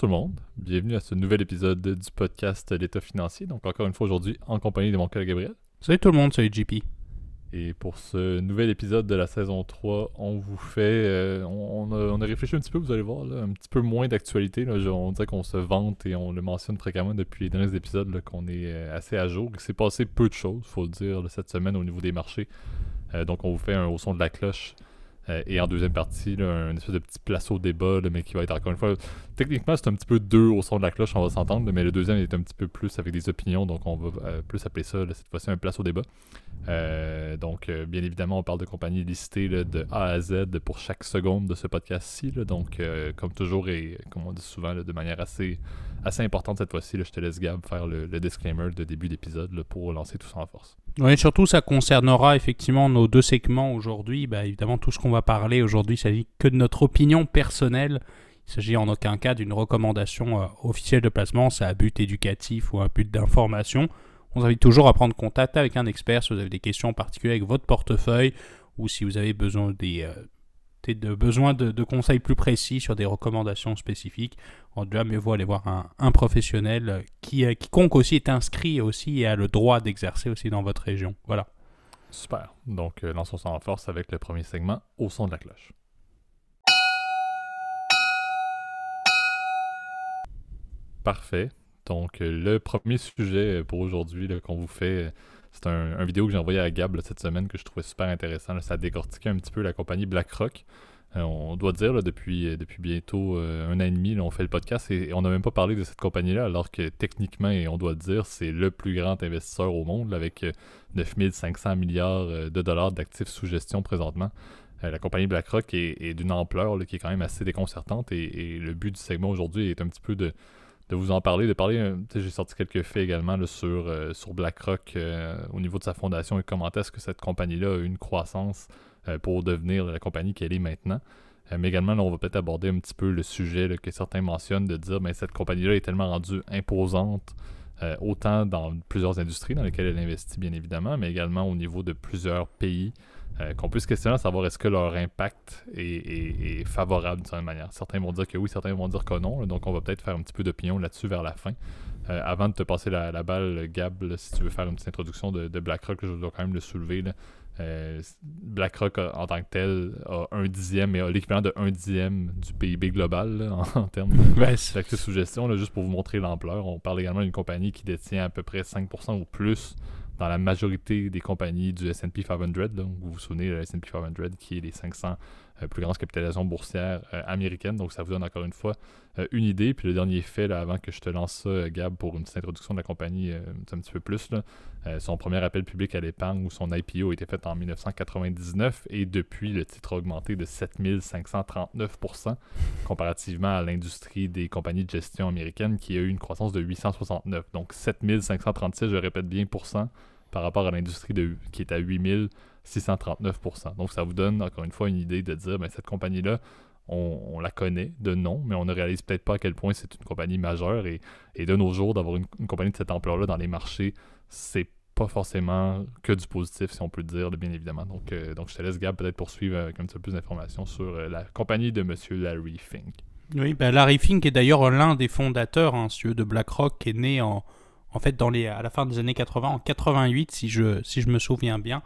Bonjour tout le monde, bienvenue à ce nouvel épisode du podcast L'État financier. Donc encore une fois aujourd'hui en compagnie de mon collègue Gabriel. Salut tout le monde, salut JP. Et pour ce nouvel épisode de la saison 3, on vous fait. euh, on, on a, on a réfléchi un petit peu, vous allez voir, là, un petit peu moins d'actualité. On dirait qu'on se vante et on le mentionne fréquemment depuis les derniers épisodes qu'on est euh, assez à jour. Il s'est passé peu de choses, faut le dire, là, cette semaine au niveau des marchés. Euh, donc on vous fait un au son de la cloche. Euh, et en deuxième partie, un espèce de petit place au débat, mais qui va être encore une fois. Techniquement, c'est un petit peu deux au son de la cloche, on va s'entendre, mais le deuxième est un petit peu plus avec des opinions, donc on va euh, plus appeler ça cette fois-ci un place au débat. Euh, donc, bien évidemment, on parle de compagnies listées de A à Z pour chaque seconde de ce podcast-ci. Donc, comme toujours, et comme on dit souvent, de manière assez, importante cette fois-ci, je te laisse, Gab, faire le, disclaimer de début d'épisode pour lancer tout ça en force. Oui, surtout, ça concernera effectivement nos deux segments aujourd'hui. Bah, évidemment, tout ce qu'on va parler aujourd'hui, il s'agit que de notre opinion personnelle. Il s'agit en aucun cas d'une recommandation euh, officielle de placement, c'est à but éducatif ou à but d'information. On vous invite toujours à prendre contact avec un expert si vous avez des questions particulières avec votre portefeuille ou si vous avez besoin des, euh, des- de, besoin de, conseils plus précis sur des recommandations spécifiques. Tout cas, mieux vaut aller voir un, professionnel euh, qui, euh, quiconque aussi est inscrit aussi et a le droit d'exercer aussi dans votre région. Voilà. Super. Donc, euh, lançons en force avec le premier segment au son de la cloche. Parfait. Donc, euh, le premier sujet pour aujourd'hui qu'on vous fait, c'est un, un vidéo que j'ai envoyé à Gab cette semaine que je trouvais super intéressant. là. Ça décortiquait un petit peu la compagnie BlackRock. Euh, on doit dire, depuis, euh, depuis bientôt euh, un an et demi, on fait le podcast et, on n'a même pas parlé de cette compagnie-là, alors que techniquement, et on doit dire, c'est le plus grand investisseur au monde, avec euh, 9500 milliards de dollars d'actifs sous gestion présentement. La compagnie BlackRock est, d'une ampleur qui est quand même assez déconcertante et le but du segment aujourd'hui est un petit peu de, de vous en parler, de parler, euh, j'ai sorti quelques faits également sur, euh, sur BlackRock euh, au niveau de sa fondation et comment est-ce que cette compagnie-là a eu une croissance pour devenir la compagnie qu'elle est maintenant. Mais également, là, on va peut-être aborder un petit peu le sujet que certains mentionnent de dire ben, cette compagnie-là est tellement rendue imposante, autant dans plusieurs industries dans lesquelles elle investit, bien évidemment, mais également au niveau de plusieurs pays, euh, qu'on puisse questionner à savoir est-ce que leur impact est, est- est favorable d'une certaine manière. Certains vont dire que oui, certains vont dire que non, là, donc on va peut-être faire un petit peu d'opinion là-dessus vers la fin. Euh, avant de te passer la, la balle, Gab, là, si tu veux faire une petite introduction de, de BlackRock, je dois quand même le soulever. là. Euh, BlackRock a- en tant que tel a un dixième, a l'équivalent de un dixième du PIB global là, en, en termes de, d'actifs sous gestion, là, juste pour vous montrer l'ampleur. On parle également d'une compagnie qui détient à peu près 5% ou plus dans la majorité des compagnies du S&P 500. là. Donc, vous vous souvenez, le S&P 500 qui est les 500 euh, plus grandes capitalisations boursières euh, américaines. Donc, ça vous donne encore une fois euh, une idée. Puis le dernier fait, là, avant que je te lance ça, euh, Gab, pour une petite introduction de la compagnie euh, un petit peu plus, là, euh, son premier appel public à l'épargne ou son IPO a été fait en 1999 et depuis, le titre a augmenté de 7539% comparativement à l'industrie des compagnies de gestion américaines qui a eu une croissance de 869. Donc 7536, je répète bien, pour par rapport à l'industrie qui est à 8639%. Donc ça vous donne encore une fois une idée de dire, ben, cette compagnie-là, on, la connaît de nom, mais on ne réalise peut-être pas à quel point c'est une compagnie majeure. Et, de nos jours, d'avoir une, compagnie de cette ampleur-là dans les marchés, c'est pas forcément que du positif, si on peut le dire, bien évidemment. Donc, euh, donc je te laisse, Gab, peut-être poursuivre avec un petit peu plus d'informations sur euh, la compagnie de M. Larry Fink. Oui, ben Larry Fink est d'ailleurs l'un des fondateurs, hein, de BlackRock, qui est né en, en fait dans les, à la fin des années 80, en 88, si je, si je me souviens bien.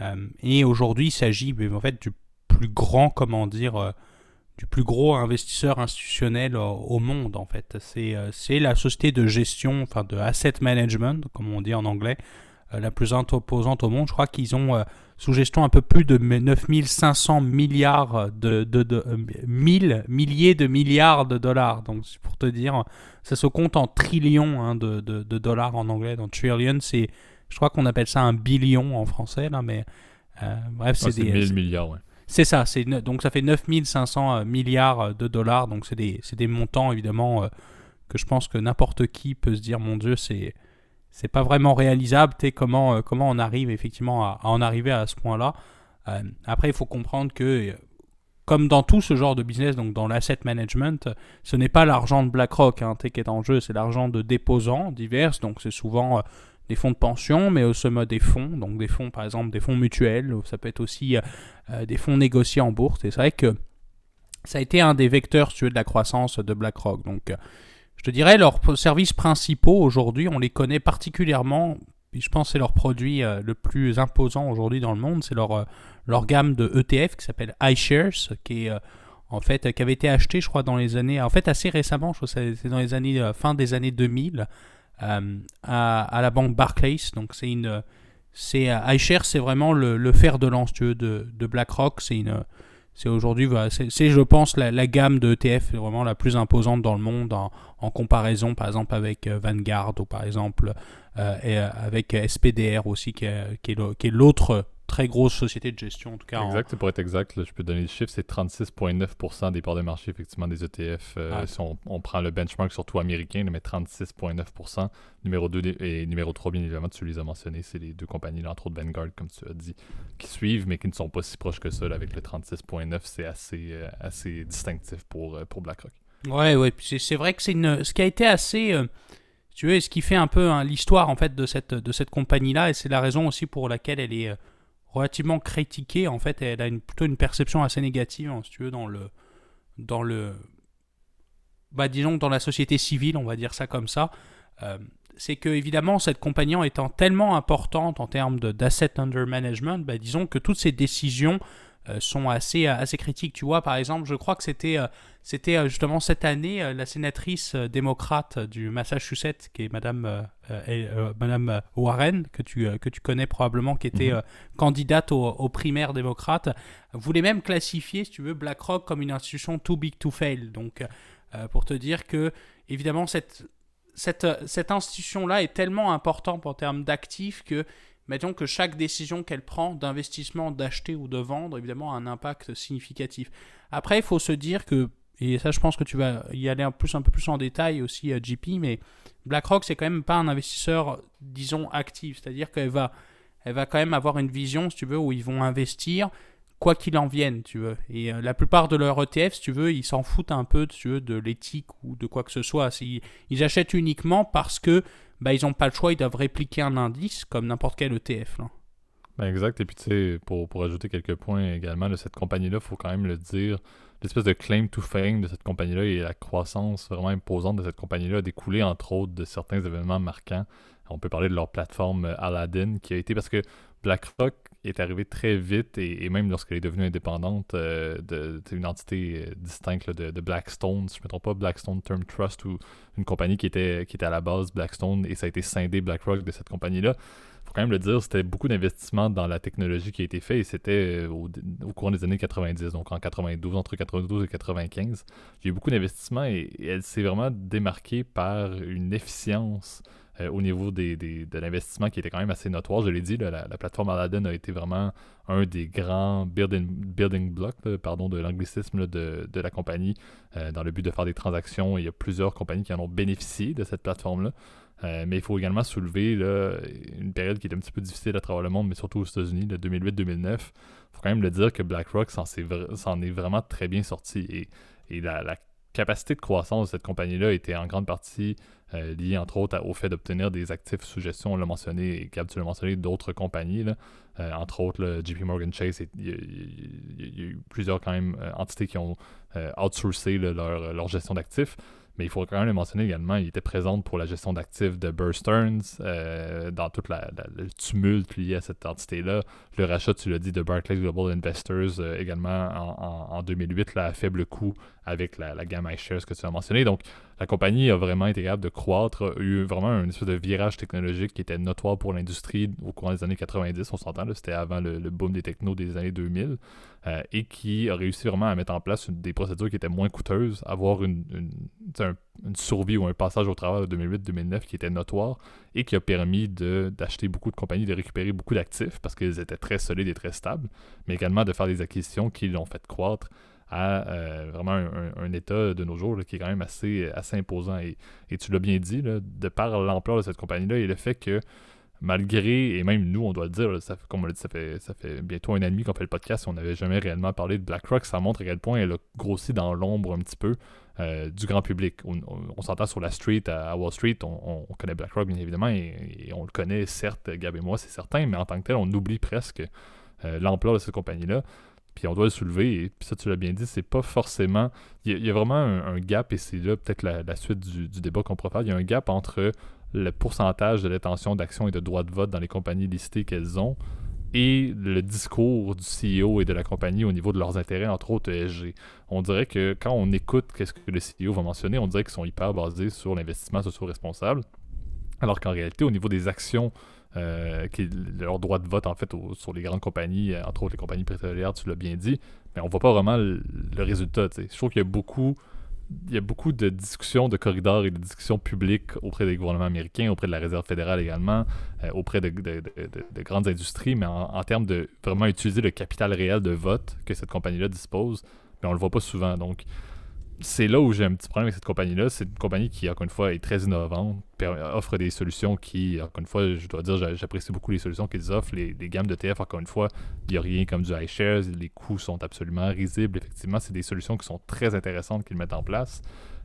Euh, et aujourd'hui, il s'agit en fait du plus grand, comment dire, euh, du plus gros investisseur institutionnel euh, au monde, en fait. C'est la société de gestion, enfin de asset management, comme on dit en anglais, la plus imposante au monde. Je crois qu'ils ont sous gestion un peu plus de 9500 milliards de, de, de euh, mille, milliers de milliards de dollars. Donc, pour te dire, ça se compte en trillions hein, de, de, de dollars en anglais. Donc, trillion, c'est, je crois qu'on appelle ça un billion en français, là, mais euh, bref, c'est Ouais, c'est des. 1000 milliards, ouais. C'est ça, c'est donc ça fait 9500 euh, milliards de dollars, donc c'est des, c'est des montants évidemment euh, que je pense que n'importe qui peut se dire, mon Dieu, c'est, c'est pas vraiment réalisable, sais, comment, euh, comment on arrive effectivement à, à en arriver à ce point-là. Euh, après, il faut comprendre que, euh, comme dans tout ce genre de business, donc dans l'asset management, ce n'est pas l'argent de BlackRock hein, qui est en jeu, c'est l'argent de déposants divers, donc c'est souvent euh, des fonds de pension, mais aussi des fonds, donc des fonds par exemple des fonds mutuels, ça peut être aussi euh, euh, des fonds négociés en bourse. Et c'est vrai que ça a été un des vecteurs de la croissance de BlackRock. Donc, je te dirais, leurs services principaux aujourd'hui, on les connaît particulièrement. Je pense que c'est leur produit le plus imposant aujourd'hui dans le monde. C'est leur, gamme de ETF qui s'appelle iShares, qui est en fait, qui avait été acheté, je crois, dans les années, en fait, assez récemment, je crois que c'est dans les années, euh, fin des années 2000, euh, à, la banque Barclays. Donc, c'est une, c'est euh, iShares, c'est vraiment le, fer de lance de, de BlackRock. C'est une, c'est aujourd'hui, c'est, je pense, la, gamme de ETF vraiment la plus imposante dans le monde en, comparaison, par exemple, avec Vanguard ou par exemple et avec SPDR aussi, qui qui est l'autre très grosse société de gestion, en tout cas. Exact, pour être exact, je peux donner le chiffre, c'est 36,9% des parts de marché, effectivement, des ETF. Euh, ah. Si on, prend le benchmark surtout américain, mais 36,9%. Numéro 2 et numéro 3, bien évidemment, tu les as mentionnés, c'est les deux compagnies, entre autres Vanguard, comme tu as dit, qui suivent, mais qui ne sont pas si proches que ça. avec le 36,9, c'est assez, euh, assez distinctif pour, euh, pour BlackRock. Ouais, ouais, c'est vrai que c'est une... ce qui a été assez tu veux, ce qui fait un peu hein, l'histoire en fait de cette, de cette compagnie-là, et c'est la raison aussi pour laquelle elle est relativement critiquée. En fait, elle a plutôt une perception assez négative, hein, si tu veux, dans le, dans le, bah, disons dans la société civile, on va dire ça comme ça. Euh, c'est que évidemment cette compagnie étant tellement importante en termes d'asset under management, bah, disons que toutes ces décisions sont assez, euh, assez critiques. Tu vois, par exemple, je crois que c'était euh, c'était justement cette année la sénatrice démocrate du Massachusetts, qui est Madame, Madame Warren, que tu, que tu connais probablement, qui était mhm. candidate aux, primaires démocrates, voulait même classifier, si tu veux, BlackRock comme une institution too big to fail. Donc, pour te dire que, évidemment, cette, cette, cette institution-là est tellement importante en termes d'actifs que mettons que chaque décision qu'elle prend d'investissement, d'acheter ou de vendre, évidemment, a un impact significatif. Après, il faut se dire que, et ça je pense que tu vas y aller un, peu plus en détail aussi, à JP, mais BlackRock, c'est quand même pas un investisseur, disons, actif. C'est-à-dire qu'elle va, elle va quand même avoir une vision, si tu veux, où ils vont investir quoi qu'il en vienne, tu veux. Et euh, la plupart de leurs ETF, si tu veux, ils s'en foutent un peu, tu veux, de l'éthique ou de quoi que ce soit. ils achètent uniquement parce que bah, ils n'ont pas le choix, ils doivent répliquer un indice comme n'importe quel ETF. Là. Ben exact. Et puis, tu sais, pour, pour ajouter quelques points également de cette compagnie-là, il faut quand même le dire, l'espèce de claim to fame de cette compagnie-là et la croissance vraiment imposante de cette compagnie-là a découlé, entre autres, de certains événements marquants. On peut parler de leur plateforme Aladdin, qui a été parce que BlackRock est arrivé très vite et, même lorsqu'elle est devenue indépendante euh, une entité euh, distincte de, Blackstone, si je ne me trompe pas, Blackstone Term Trust ou une compagnie qui était, qui était à la base Blackstone et ça a été scindé BlackRock de cette compagnie-là. Il faut quand même le dire, c'était beaucoup d'investissement dans la technologie qui a été fait et c'était euh, au, cours des années 90, donc en 92, entre 92 et 95. Il y a eu beaucoup d'investissements et elle s'est vraiment démarquée par une efficience euh, au niveau des, de l'investissement qui était quand même assez notoire. Je l'ai dit, la, plateforme Aladdin a été vraiment un des grands building, building blocks pardon, de l'anglicisme de, de, la compagnie euh, dans le but de faire des transactions. Il y a plusieurs compagnies qui en ont bénéficié de cette plateforme-là. Euh, mais il faut également soulever une période qui est un petit peu difficile à travers le monde, mais surtout aux États-Unis, de 2008-2009. Il faut quand même le dire que BlackRock s'en est, est, vraiment très bien sorti. Et, et la, la, capacité de croissance de cette compagnie-là était en grande partie euh, lié entre autres au fait d'obtenir des actifs sous gestion. On l'a mentionné, et Gab, tu l'as mentionné, d'autres compagnies, euh, entre autres le JP Morgan Chase. Il y, a eu plusieurs quand même euh, entités qui ont outsourcé leur, gestion d'actifs. Mais il faut quand même le mentionner également, il était présent pour la gestion d'actifs de Burr Stearns, euh, dans tout le tumulte lié à cette entité-là. Le rachat, tu l'as dit, de Barclays Global Investors euh, également en, 2008, là, à faible coût avec la, gamme iShares que tu as mentionné. Donc, la compagnie a vraiment été capable de croître, a eu vraiment un espèce de virage technologique qui était notoire pour l'industrie au cours des années 90, on s'entend, c'était avant le, boom des technos des années 2000, euh, et qui a réussi vraiment à mettre en place des procédures qui étaient moins coûteuses, avoir une, une, survie ou un passage au travail de 2008-2009 qui était notoire et qui a permis d'acheter beaucoup de compagnies, de récupérer beaucoup d'actifs parce qu'ils étaient très solides et très stables, mais également de faire des acquisitions qui l'ont fait croître à euh, vraiment un, état de nos jours qui est quand même assez, assez imposant. Et, tu l'as bien dit, de par l'ampleur de cette compagnie-là et le fait que malgré, et même nous, on doit le dire, ça, comme on l'a dit, ça fait, ça fait bientôt un an et demi qu'on fait le podcast, on n'avait jamais réellement parlé de BlackRock, ça montre à quel point elle a grossi dans l'ombre un petit peu euh, du grand public. On, s'entend sur la street, à, Wall Street, on, connaît BlackRock bien évidemment, et, on le connaît certes, Gab et moi, c'est certain, mais en tant que tel, on oublie presque euh, l'ampleur de cette compagnie-là Puis on doit le soulever, et puis ça, tu l'as bien dit, c'est pas forcément. Il y, a vraiment un, gap, et c'est là peut-être la, suite du, débat qu'on faire. Il y a un gap entre le pourcentage de détention d'actions et de droits de vote dans les compagnies listées qu'elles ont et le discours du CEO et de la compagnie au niveau de leurs intérêts, entre autres ESG. On dirait que quand on écoute qu'est-ce que le CEO va mentionner, on dirait qu'ils sont hyper basés sur l'investissement socio-responsable, alors qu'en réalité, au niveau des actions euh, leur droit de vote en fait sur les grandes compagnies, euh, entre autres les compagnies pétrolières, tu l'as bien dit, mais on voit pas vraiment le, résultat. Je trouve qu'il y a beaucoup il y a beaucoup de discussions de corridors et de discussions publiques auprès des gouvernements américains, auprès de la Réserve fédérale également, euh, auprès de, grandes industries, mais en, termes de vraiment utiliser le capital réel de vote que cette compagnie-là dispose, mais on le voit pas souvent. Donc, c'est là où j'ai un petit problème avec cette compagnie-là. C'est une compagnie qui, encore une fois, est très innovante, offre des solutions qui, encore une fois, je dois dire, j'apprécie beaucoup les solutions qu'ils offrent. Les, gammes de TF, encore une fois, il n'y a rien comme du iShares. Les coûts sont absolument risibles. Effectivement, c'est des solutions qui sont très intéressantes qu'ils mettent en place.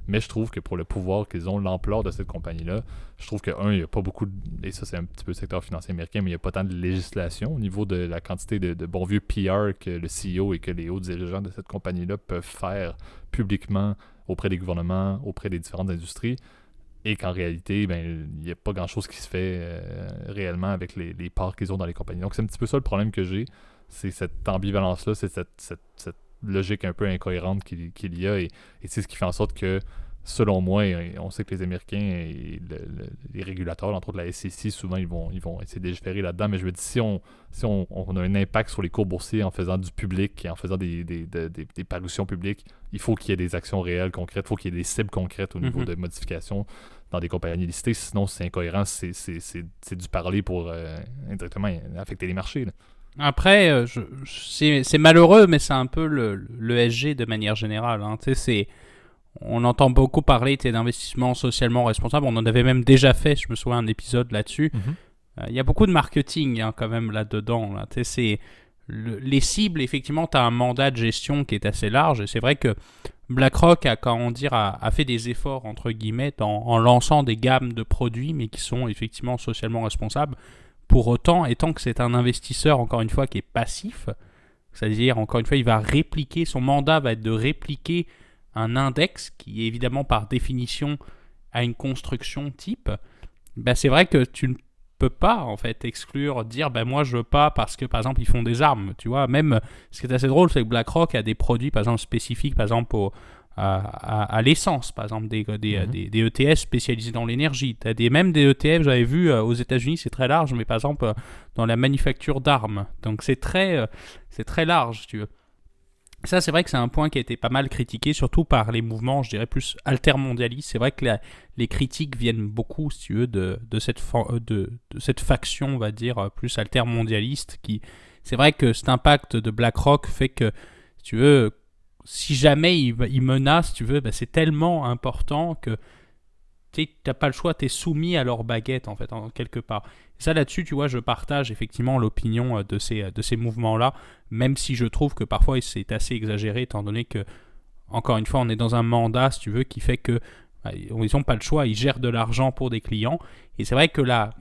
Mais je trouve que pour le pouvoir qu'ils ont, l'ampleur de cette compagnie-là, je trouve que, un, il n'y a pas beaucoup, de, et ça c'est un petit peu le secteur financier américain, mais il n'y a pas tant de législation au niveau de la quantité de, de bons vieux PR que le CEO et que les hauts dirigeants de cette compagnie-là peuvent faire publiquement auprès des gouvernements, auprès des différentes industries et qu'en réalité, ben, il n'y a pas grand-chose qui se fait euh, réellement avec les, parts qu'ils ont dans les compagnies. Donc c'est un petit peu ça le problème que j'ai, c'est cette ambivalence-là, c'est cette, logique un peu incohérente qu'il y a, et, et c'est ce qui fait en sorte que selon moi, on sait que les Américains et les régulateurs, entre autres la SEC, souvent ils vont, ils vont essayer de légiférer là-dedans. Mais je me dis, si, on, si on, a un impact sur les cours boursiers en faisant du public et en faisant des, des, des, parutions publiques, il faut qu'il y ait des actions réelles, concrètes, il faut qu'il y ait des cibles concrètes au niveau mm-hmm. de modifications dans des compagnies listées. Sinon, c'est incohérent, c'est du parler pour euh, indirectement affecter les marchés. Après, euh, c'est malheureux, mais c'est un peu le, le, SG de manière générale. Hein. C'est on entend beaucoup parler d'investissement socialement responsable. On en avait même déjà fait, je me souviens, un épisode là-dessus. Mhm. Euh, il y a beaucoup de marketing hein, quand même là-dedans. Là. C'est les cibles, effectivement, tu as un mandat de gestion qui est assez large. Et c'est vrai que BlackRock a, comment dire, a, fait des efforts, entre guillemets, en, lançant des gammes de produits, mais qui sont effectivement socialement responsables. Pour autant, étant que c'est un investisseur, encore une fois, qui est passif, c'est-à-dire, encore une fois, il va répliquer, son mandat va être de répliquer un index qui évidemment par définition a une construction type, bah c'est vrai que tu ne peux pas en fait exclure, dire ben moi je veux pas parce que par exemple ils font des armes, tu vois. Même ce qui est assez drôle, c'est que BlackRock a des produits par exemple spécifiques, par exemple à, l'essence, par exemple des, des, mhm. des, ETS spécialisés dans l'énergie. Tu as des, même des ETF, j'avais vu euh, aux États-Unis, c'est très large, mais par exemple euh, dans la manufacture d'armes. Donc c'est très, euh, c'est très large, tu veux. Ça, c'est vrai que c'est un point qui a été pas mal critiqué, surtout par les mouvements, je dirais, plus altermondialistes. C'est vrai que les critiques viennent beaucoup, si tu veux, de, cette, euh, de, cette faction, on va dire, plus altermondialiste. Qui... C'est vrai que cet impact de BlackRock fait que, si tu veux, si jamais il, il menace, tu veux, bah, c'est tellement important que tu n'as pas le choix, tu es soumis à leur baguette, en fait, en quelque part. Ça, là-dessus, tu vois, je partage effectivement l'opinion euh, de ces, de ces mouvements-là, même si je trouve que parfois c'est assez exagéré, étant donné que, encore une fois, on est dans un mandat, si tu veux, qui fait que bah, ils n'ont pas le choix, ils gèrent de l'argent pour des clients. Et c'est vrai que là,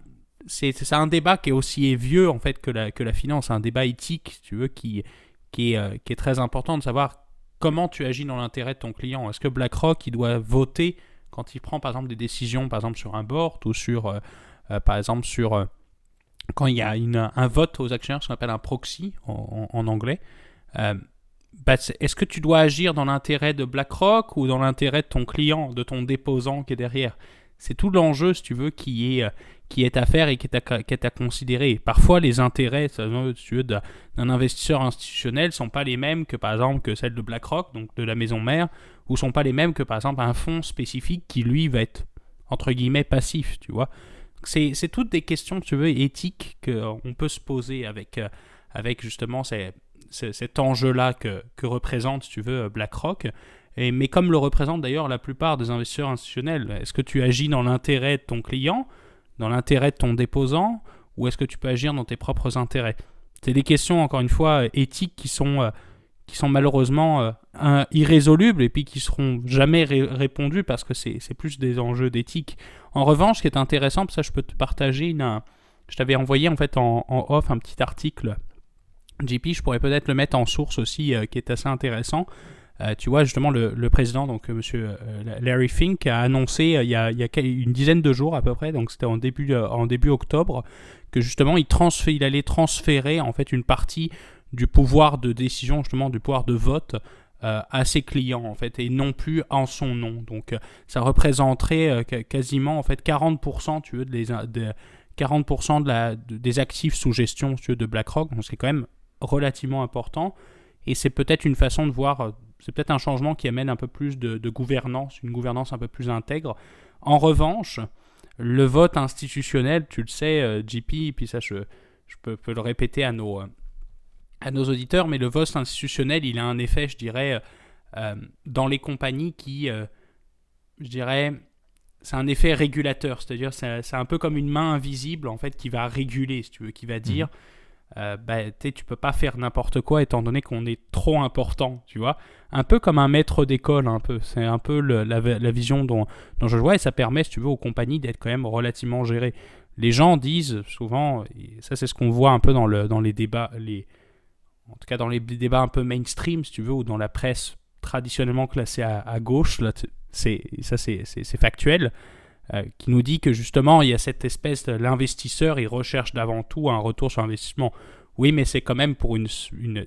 c'est un débat qui est aussi vieux, en fait, que la, que la finance, un débat éthique, si tu veux, qui, qui, est, euh, qui est très important de savoir comment tu agis dans l'intérêt de ton client. Est-ce que BlackRock, il doit voter quand il prend, par exemple, des décisions, par exemple, sur un board ou sur... Euh, euh, sur euh, quand il y a un vote aux actionnaires, ce qu'on appelle un proxy en, anglais, bah, est-ce que tu dois agir dans l'intérêt de BlackRock ou dans l'intérêt de ton client, de ton déposant qui est derrière? C'est tout l'enjeu, si tu veux, qui est, qui est à faire et qui est à, considérer. Parfois, les intérêts d'un investisseur institutionnel ne sont pas les mêmes que, par exemple, que celle de BlackRock, donc de la maison mère, ou sont pas les mêmes que, par exemple, un fonds spécifique qui, lui, va être, entre guillemets, passif, tu vois c'est toutes des questions, tu veux, éthiques qu'on peut se poser avec, euh, avec justement cet enjeu-là que, que, représente, tu veux, BlackRock. Et, mais comme le représente d'ailleurs la plupart des investisseurs institutionnels, est-ce que tu agis dans l'intérêt de ton client, dans l'intérêt de ton déposant, ou est-ce que tu peux agir dans tes propres intérêts? C'est des questions, encore une fois, éthiques qui sont, euh, qui sont malheureusement euh, irrésolubles et puis qui seront jamais répondues parce que c'est plus des enjeux d'éthique. En revanche, ce qui est intéressant, ça je peux te partager une, je t'avais envoyé en fait en, off un petit article JP, je pourrais peut-être le mettre en source aussi, qui est assez intéressant. Tu vois, justement, le, président, donc monsieur Larry Fink, a annoncé il y a, il, y a, une dizaine de jours à peu près, donc c'était en début, en début octobre, que justement il, il allait transférer en fait une partie du pouvoir de décision, justement du pouvoir de vote euh, à ses clients en fait et non plus en son nom. Donc euh, ça représenterait euh, quasiment en fait 40% tu veux, des, 40% de la, des actifs sous gestion tu de BlackRock. Donc c'est quand même relativement important et c'est peut-être une façon de voir, c'est peut-être un changement qui amène un peu plus de, de, gouvernance, une gouvernance un peu plus intègre. En revanche, le vote institutionnel, tu le sais, JP, puis ça je, je peux, peux, le répéter à nos, à nos auditeurs, mais le vote institutionnel, il a un effet, je dirais, euh, dans les compagnies qui, euh, je dirais, c'est un effet régulateur, c'est-à-dire c'est un peu comme une main invisible en fait qui va réguler, si tu veux, qui va dire, mhm. Euh, bah, tu peux pas faire n'importe quoi étant donné qu'on est trop important, tu vois, un peu comme un maître d'école, un peu, c'est un peu la, vision dont, dont, je vois et ça permet, si tu veux, aux compagnies d'être quand même relativement gérées. Les gens disent souvent, et ça c'est ce qu'on voit un peu dans, le, dans les débats, les, en tout cas dans les débats un peu mainstream, si tu veux, ou dans la presse traditionnellement classée à, gauche, là, c'est, ça c'est, factuel, euh, qui nous dit que justement il y a cette espèce l'investisseur, il recherche d'avant tout un retour sur investissement. Oui, mais c'est quand même pour une,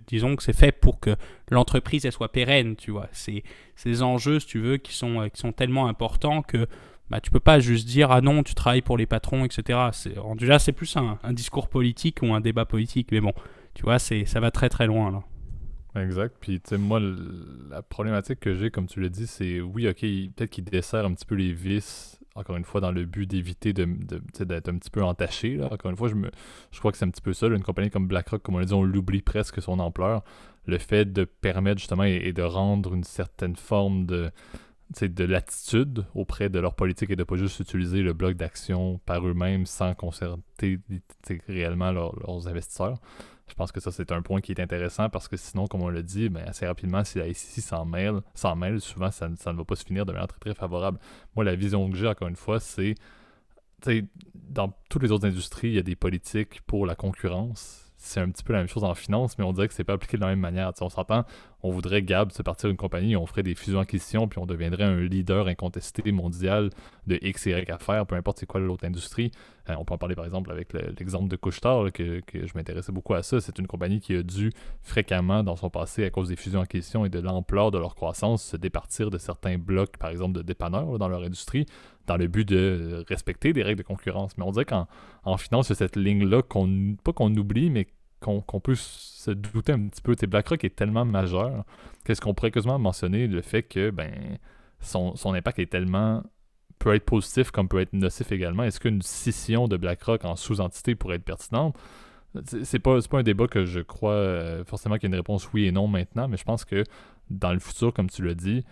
disons que c'est fait pour que l'entreprise elle soit pérenne, tu vois. C'est, des enjeux, si tu veux, qui sont, euh, qui sont tellement importants que bah, tu peux pas juste dire ah non, tu travailles pour les patrons, etc. C'est, déjà, c'est plus un, discours politique ou un débat politique, mais bon, tu vois, c'est, ça va très très loin là. Exact. Puis, tu sais, moi, la problématique que j'ai, comme tu l'as dit, c'est oui, ok, peut-être qu'il dessert un petit peu les vis, encore une fois, dans le but d'éviter de, d'être un petit peu entaché. Là. Encore une fois, je, me, je crois que c'est un petit peu ça. une compagnie comme BlackRock, comme on l'a dit, on l'oublie presque son ampleur. Le fait de permettre justement et, de rendre une certaine forme de, de latitude auprès de leur politique et de pas juste utiliser le bloc d'action par eux-mêmes sans concerter réellement leurs investisseurs. Je pense que ça, c'est un point qui est intéressant parce que sinon, comme on l'a dit, ben, assez rapidement, si la SEC s'en mêle, s'en mêle, souvent, ça, ne va pas se finir de manière très, très favorable. Moi, la vision que j'ai, encore une fois, c'est dans toutes les autres industries, il y a des politiques pour la concurrence c'est un petit peu la même chose en finance, mais on dirait que c'est pas appliqué de la même manière. on s'entend, on voudrait Gab se partir d'une compagnie, on ferait des fusions-acquisitions, puis on deviendrait un leader incontesté mondial de X et Y affaires, peu importe c'est quoi l'autre industrie. Euh, on peut en parler par exemple avec l'exemple de Couchetard, que, je m'intéressais beaucoup à ça. C'est une compagnie qui a dû fréquemment dans son passé, à cause des fusions-acquisitions et de l'ampleur de leur croissance, se départir de certains blocs, par exemple de dépanneurs dans leur industrie, dans le but de respecter des règles de concurrence. Mais on dirait qu'en en finance, c'est cette ligne-là qu'on, pas qu'on oublie, mais qu'on peut se douter un petit peu. BlackRock est tellement majeur qu'est-ce qu'on pourrait quasiment mentionner le fait que ben son, impact est tellement peut être positif comme peut être nocif également. Est-ce qu'une scission de BlackRock en sous-entité pourrait être pertinente? C'est pas, pas un débat que je crois euh, forcément qu'il y a une réponse oui et non maintenant, mais je pense que dans le futur, comme tu l'as dit,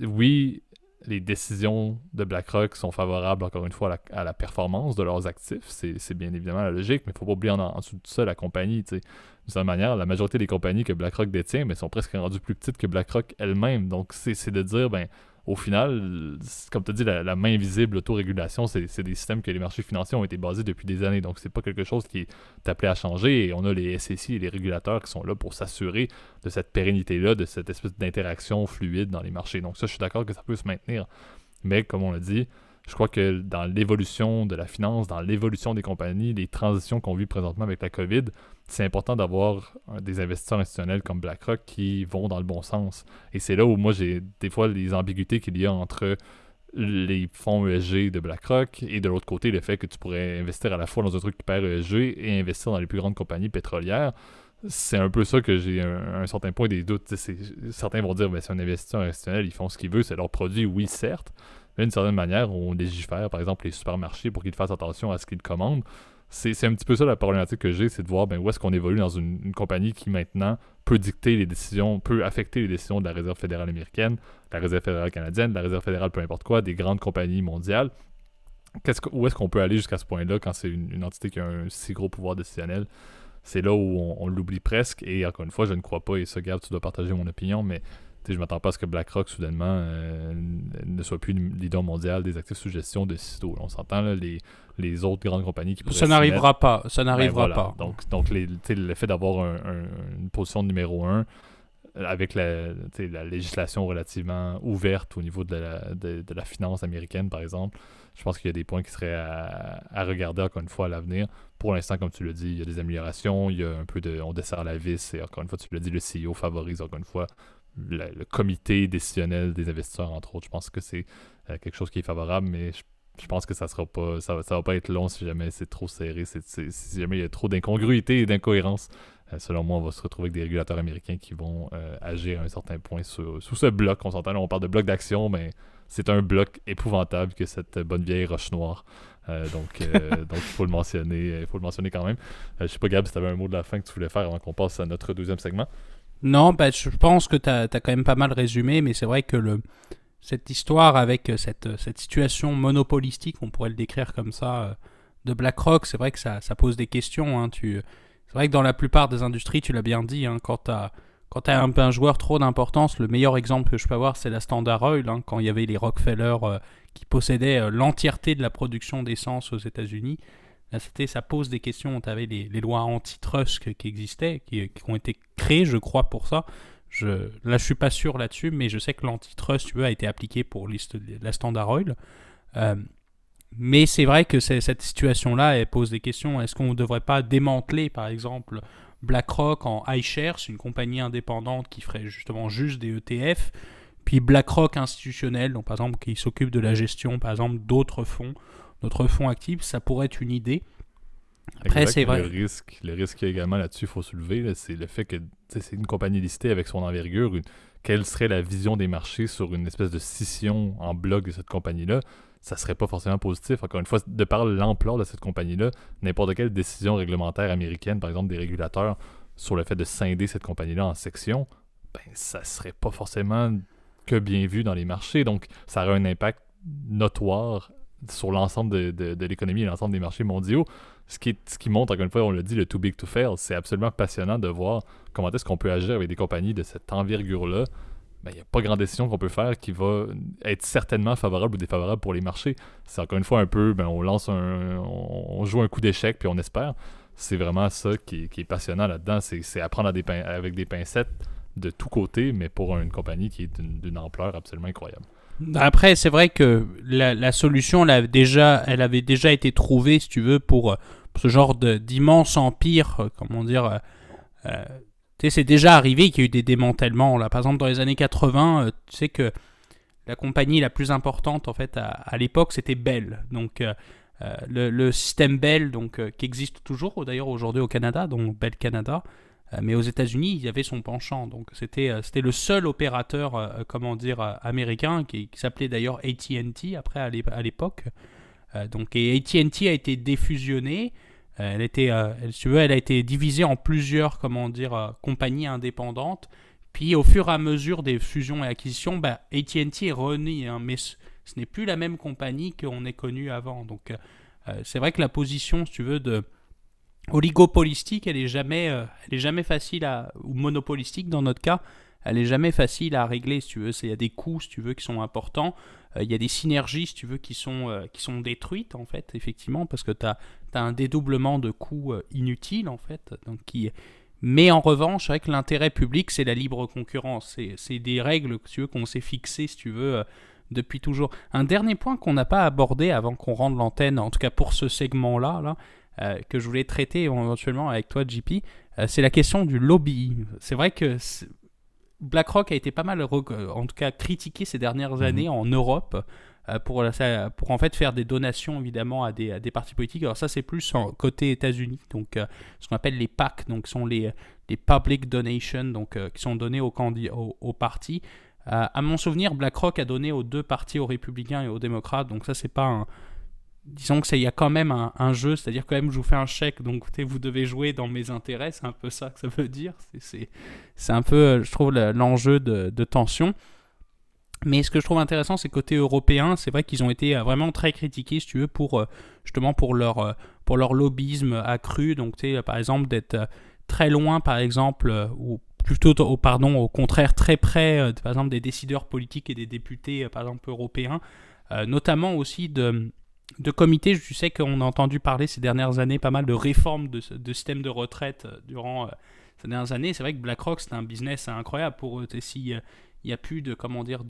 oui, les décisions de BlackRock sont favorables, encore une fois, à la, performance de leurs actifs. C'est bien évidemment la logique, mais il ne faut pas oublier en, dessous de ça la compagnie. De cette manière, la majorité des compagnies que BlackRock détient mais sont presque rendues plus petites que BlackRock elle-même. Donc, c'est de dire, ben, au final, comme tu as dit, la, main invisible, l'autorégulation, c'est des systèmes que les marchés financiers ont été basés depuis des années. Donc, c'est pas quelque chose qui est appelé à changer. Et on a les SEC et les régulateurs qui sont là pour s'assurer de cette pérennité-là, de cette espèce d'interaction fluide dans les marchés. Donc, ça, je suis d'accord que ça peut se maintenir. Mais, comme on l'a dit, je crois que dans l'évolution de la finance, dans l'évolution des compagnies, les transitions qu'on vit présentement avec la COVID, c'est important d'avoir des investisseurs institutionnels comme BlackRock qui vont dans le bon sens. Et c'est là où moi j'ai des fois les ambiguïtés qu'il y a entre les fonds ESG de BlackRock et de l'autre côté le fait que tu pourrais investir à la fois dans un truc perd ESG et investir dans les plus grandes compagnies pétrolières. C'est un peu ça que j'ai un, un, certain point des doutes. Certains vont dire, ben, c'est un investisseur institutionnel, ils font ce qu'ils veulent, c'est leur produit, oui, certes, d'une certaine manière, on légifère, par exemple, les supermarchés pour qu'ils fassent attention à ce qu'ils commandent. C'est un petit peu ça la problématique que j'ai, c'est de voir ben, où est-ce qu'on évolue dans une, compagnie qui maintenant peut dicter les décisions, peut affecter les décisions de la Réserve fédérale américaine, la Réserve fédérale canadienne, la Réserve fédérale peu importe quoi, des grandes compagnies mondiales. où est-ce qu'on peut aller jusqu'à ce point-là quand c'est une, entité qui a un si gros pouvoir décisionnel? C'est là où on, l'oublie presque, et encore une fois, je ne crois pas, et ça, Gab, tu dois partager mon opinion, mais je m'attends pas à ce que BlackRock, soudainement, euh, ne soit plus leader mondial des actifs sous gestion de sitôt. On s'entend, les, les autres grandes compagnies qui Ça n'arrivera pas. Ça ben n'arrivera pas. Donc, donc les, le fait d'avoir une position de numéro un avec la, la, législation relativement ouverte au niveau de la, de, la finance américaine, par exemple, je pense qu'il y a des points qui seraient à, à regarder encore une fois à l'avenir. Pour l'instant, comme tu l'as dit, il y a des améliorations, il y a un peu de. On dessert la vis, et encore une fois, tu l'as dit, le CEO favorise encore une fois le, comité décisionnel des investisseurs, entre autres. Je pense que c'est euh, quelque chose qui est favorable, mais je, pense que ça sera pas. Ça, ça va pas être long si jamais c'est trop serré, si jamais il y a trop d'incongruité et d'incohérence. Euh, selon moi, on va se retrouver avec des régulateurs américains qui vont euh, agir à un certain point sous, ce bloc. On s'entend, on parle de bloc d'action, mais c'est un bloc épouvantable que cette bonne vieille roche noire. donc, donc il faut le mentionner, il faut le mentionner quand même. je sais pas, Gab, si tu avais un mot de la fin que tu voulais faire avant qu'on passe à notre deuxième segment. Non, bah, je pense que tu as, quand même pas mal résumé, mais c'est vrai que le, cette histoire avec euh, cette, euh, cette situation monopolistique, on pourrait le décrire comme ça, euh, de BlackRock, c'est vrai que ça, pose des questions. Hein, c'est vrai que dans la plupart des industries, tu l'as bien dit, hein, quand tu as, quand un, joueur trop d'importance, le meilleur exemple que je peux avoir, c'est la Standard Oil, hein, quand il y avait les Rockefeller qui possédaient l'entièreté de la production d'essence aux États-Unis. Ça pose des questions. Tu avais les, lois antitrust qui existaient, qui, ont été créées, je crois, pour ça. Je, là, je suis pas sûr là-dessus, mais je sais que l'antitrust, a été appliqué pour la Standard Oil. Euh, mais c'est vrai que cette situation-là, elle pose des questions. Est-ce qu'on ne devrait pas démanteler, par exemple, BlackRock en iShares, une compagnie indépendante qui ferait justement juste des ETF, puis BlackRock institutionnel, donc par exemple qui s'occupe de la gestion, par exemple, d'autres fonds notre fonds actif, ça pourrait être une idée. Après, c'est vrai. Le risque, le risque également là-dessus, il faut soulever, c'est le fait que c'est une compagnie listée avec son envergure. quelle serait la vision des marchés sur une espèce de scission en bloc de cette compagnie-là? Ça serait pas forcément positif. Encore une fois, de par l'ampleur de cette compagnie-là, n'importe quelle décision réglementaire américaine, par exemple des régulateurs, sur le fait de scinder cette compagnie-là en sections, ben, ça serait pas forcément que bien vu dans les marchés. Donc, ça aurait un impact notoire sur l'ensemble de, l'économie et l'ensemble des marchés mondiaux. Ce qui, ce qui montre, encore une fois, on l'a dit, le too big to fail. C'est absolument passionnant de voir comment est-ce qu'on peut agir avec des compagnies de cette envergure-là. Ben, il n'y a pas grande décision qu'on peut faire qui va être certainement favorable ou défavorable pour les marchés. C'est encore une fois un peu, ben, on lance un, on, joue un coup d'échec puis on espère. C'est vraiment ça qui, est passionnant là-dedans. C'est apprendre avec des pincettes de tous côtés, mais pour une compagnie qui est d'une ampleur absolument incroyable. Après, c'est vrai que la, solution, elle avait, déjà, elle avait déjà été trouvée, si tu veux, pour, ce genre d'immense empire, euh, comment dire. Euh, euh, tu sais, c'est déjà arrivé qu'il y a eu des démantèlements. Là. Par exemple, dans les années 80, tu sais que la compagnie la plus importante, en fait, à, l'époque, c'était Bell. Donc, le, système Bell, donc, qui existe toujours, d'ailleurs, aujourd'hui au Canada, donc Bell Canada, euh, mais aux États-Unis, il y avait son penchant. Donc c'était euh, c'était le seul opérateur, euh, comment dire, américain qui, s'appelait d'ailleurs AT&T après à l'époque. donc AT&T a été défusionné. Elle était, tu veux, elle a été divisée en plusieurs, comment dire, compagnies indépendantes. Puis au fur et à mesure des fusions et acquisitions, bah, AT&T est rené, hein, mais ce, n'est plus la même compagnie qu'on est connu avant. Donc c'est vrai que la position, si tu veux, de oligopolistique, elle est jamais, euh, elle est jamais facile à, ou monopolistique dans notre cas, elle est jamais facile à régler, si tu veux. Il y a des coûts, si tu veux, qui sont importants. Euh, il y a des synergies, si tu veux, qui sont, euh, qui sont détruites, en fait, effectivement, parce que tu as, un dédoublement de coûts inutiles, en fait. Donc, qui... Mais en revanche, avec l'intérêt public, c'est la libre concurrence. C'est des règles, si tu veux, qu'on s'est fixées, si tu veux, depuis toujours. Un dernier point qu'on n'a pas abordé avant qu'on rende l'antenne, en tout cas pour ce segment-là, là, euh, que je voulais traiter éventuellement avec toi, JP, euh, c'est la question du lobby. C'est vrai que BlackRock a été pas mal, en tout cas, critiqué ces dernières mhm. années en Europe. Euh, pour, pour en fait faire des donations évidemment à des, à des partis politiques. Alors ça c'est plus en, côté États-Unis, donc ce qu'on appelle les PAC, donc sont les, les public donations, donc qui sont donnés aux, aux, aux partis. à mon souvenir, BlackRock a donné aux deux partis, aux républicains et aux démocrates, donc ça c'est pas un, disons que il y a quand même un, jeu, c'est-à-dire quand même je vous fais un chèque, donc vous devez jouer dans mes intérêts, c'est un peu ça que ça veut dire. C'est un peu, euh, je trouve, l'enjeu de, tension. Mais ce que je trouve intéressant, c'est côté européen, c'est vrai qu'ils ont été euh, vraiment très critiqués, si tu veux, pour euh, justement pour leur, pour leur lobbyisme accru. Donc, tu sais, par exemple, d'être très loin, par exemple, ou plutôt au, pardon, au contraire très près, par exemple, des décideurs politiques et des députés, par exemple, européens, notamment aussi de, de comités. Je sais qu'on a entendu parler ces dernières années pas mal de réformes de, de système de retraite durant ces dernières années. C'est vrai que BlackRock, c'est un business incroyable pour eux. S'il n'y a plus de, comment dire,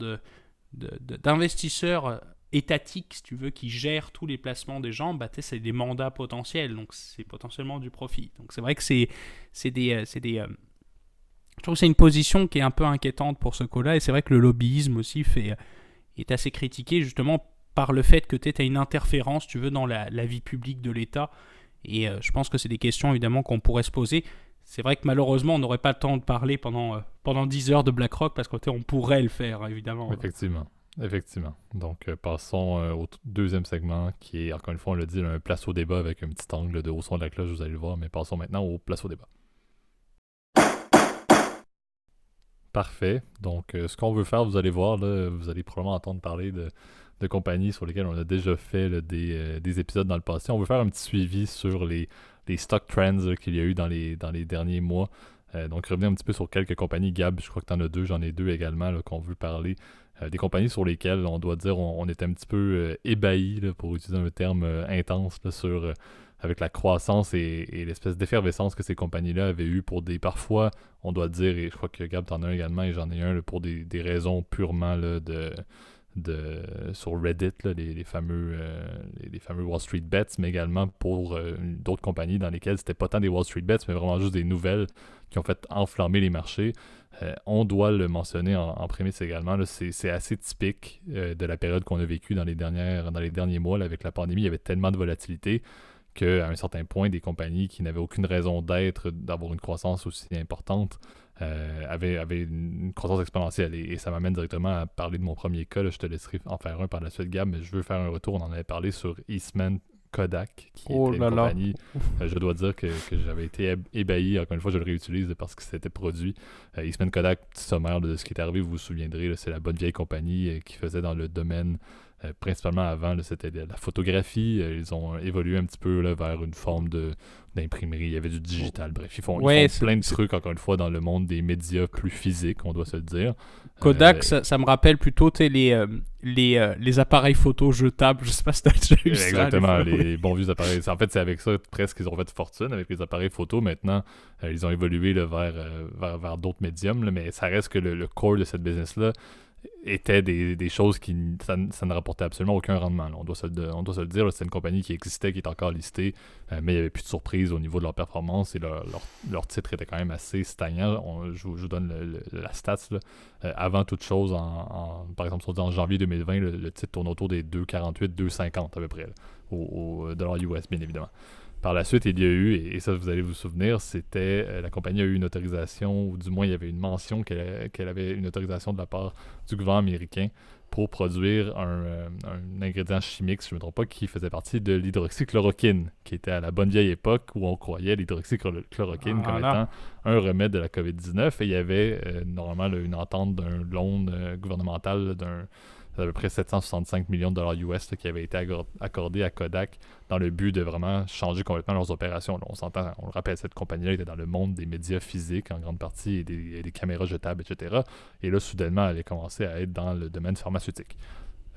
d'investisseurs étatiques, si tu veux, qui gèrent tous les placements des gens, bah, c'est des mandats potentiels, donc c'est potentiellement du profit. Donc c'est vrai que c'est, c'est des... Euh, c'est des euh, je trouve c'est une position qui est un peu inquiétante pour ce cas-là, et c'est vrai que le lobbyisme aussi fait, est assez critiqué justement par le fait que tu as une interférence, tu veux, dans la, vie publique de l'État. Et euh, je pense que c'est des questions évidemment qu'on pourrait se poser. C'est vrai que malheureusement, on n'aurait pas le temps de parler pendant, euh, pendant 10 heures de BlackRock parce qu'on pourrait le faire, évidemment. Effectivement. Effectivement. Donc, euh, passons au deuxième segment qui est, encore une fois, on l'a dit, un place au débat avec un petit angle de haut son de la cloche, vous allez le voir, mais passons maintenant au place au débat. Parfait. Donc, ce qu'on veut faire, vous allez voir, là, vous allez probablement entendre parler de, de compagnies sur lesquelles on a déjà fait des, des, épisodes dans le passé. On veut faire un petit suivi sur les, les stock trends qu'il y a eu dans les, dans les derniers mois. Euh, donc, revenir un petit peu sur quelques compagnies. Gab, je crois que tu en as deux, j'en ai deux également qu'on veut parler. Euh, des compagnies sur lesquelles on doit dire on, on était un petit peu euh, ébahi, pour utiliser un terme intense, sur, avec la croissance et, l'espèce d'effervescence que ces compagnies-là avaient eu pour des. Parfois, on doit dire, et je crois que Gab, t'en as un également, et j'en ai un pour des, des raisons purement de de, sur Reddit, les, fameux, euh, fameux Wall Street Bets, mais également pour euh, d'autres compagnies dans lesquelles c'était pas tant des Wall Street Bets, mais vraiment juste des nouvelles qui ont fait enflammer les marchés. Euh, on doit le mentionner en, en prémisse également. C'est assez typique de la période qu'on a vécue dans les, dernières, dans les derniers mois. avec la pandémie, il y avait tellement de volatilité qu'à un certain point, des compagnies qui n'avaient aucune raison d'être, d'avoir une croissance aussi importante, euh, avait, avait une croissance exponentielle. Et, ça m'amène directement à parler de mon premier cas. je te laisserai en faire un par la suite, Gab, mais je veux faire un retour. On en avait parlé sur Eastman Kodak, qui oh était une compagnie. Euh, je dois dire que, j'avais été ébahi. Encore une fois, je le réutilise parce que c'était produit. Euh, Eastman Kodak, petit sommaire de ce qui est arrivé, vous vous souviendrez, c'est la bonne vieille compagnie qui faisait dans le domaine euh, principalement avant, c'était la photographie. Euh, ils ont évolué un petit peu là, vers une forme de d'imprimerie. Il y avait du digital. Bref, ils font, plein de trucs, encore une fois, dans le monde des médias plus physiques, on doit se le dire. Kodak, euh, ça, me rappelle plutôt les, les, les, appareils photo jetables. Je sais pas si tu as déjà eu ça. Exactement, les, bons vieux appareils. En fait, c'est avec ça presque qu'ils ont fait fortune, avec les appareils photo. Maintenant, ils ont évolué vers, vers, d'autres médiums, mais ça reste que le, le core de cette business-là, étaient des, choses qui ça, ne rapportait absolument aucun rendement. On, doit se, on doit se le dire, c'est une compagnie qui existait, qui est encore listée, euh, mais il n'y avait plus de surprise au niveau de leur performance et leur, leur, titre était quand même assez stagnant. je, vous donne la stats. Euh, avant toute chose, en, par exemple, en janvier 2020, le, titre tourne autour des 2,48, 2,50 à peu près, au, au dollar US, bien évidemment. Par la suite, il y a eu, et, ça vous allez vous souvenir, c'était euh, la compagnie a eu une autorisation, ou du moins il y avait une mention qu'elle avait une autorisation de la part du gouvernement américain pour produire un, euh, ingrédient chimique, si je ne me trompe pas, qui faisait partie de l'hydroxychloroquine, qui était à la bonne vieille époque où on croyait l'hydroxychloroquine comme étant un remède de la COVID-19. Et il y avait euh, normalement une entente d'un loan gouvernemental d'un à peu près 765 millions de dollars US qui avaient été accordés à Kodak dans le but de vraiment changer complètement leurs opérations. on s'entend, on le rappelle, cette compagnie-là était dans le monde des médias physiques en grande partie et des, caméras jetables, etc. Et là, soudainement, elle a commencé à être dans le domaine pharmaceutique.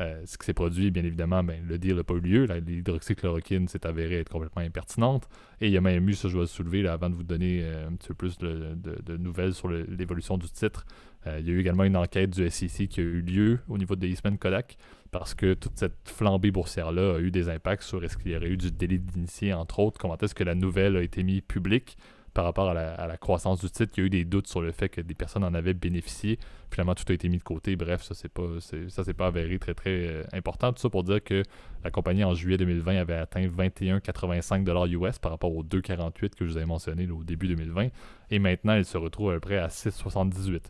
Euh, ce qui s'est produit, bien évidemment, ben, le deal n'a pas eu lieu. L'hydroxychloroquine s'est avérée être complètement impertinente. Et il y a même eu, ça je vais le soulever avant de vous donner euh, un petit peu plus de nouvelles sur l'évolution du titre. Euh, il y a eu également une enquête du SEC qui a eu lieu au niveau de Eastman Kodak parce que toute cette flambée boursière-là a eu des impacts sur est-ce qu'il y aurait eu du délit d'initié, entre autres, comment est-ce que la nouvelle a été mise publique par rapport à la, croissance du titre? Il y a eu des doutes sur le fait que des personnes en avaient bénéficié. Finalement, tout a été mis de côté. Bref, ça, c'est pas, ça, c'est pas avéré très, très euh, important. Tout ça pour dire que la compagnie, en juillet 2020, avait atteint 21,85$ US par rapport aux 2,48$ que je vous avais mentionné au début 2020. Et maintenant, elle se retrouve à peu près à 6,78$.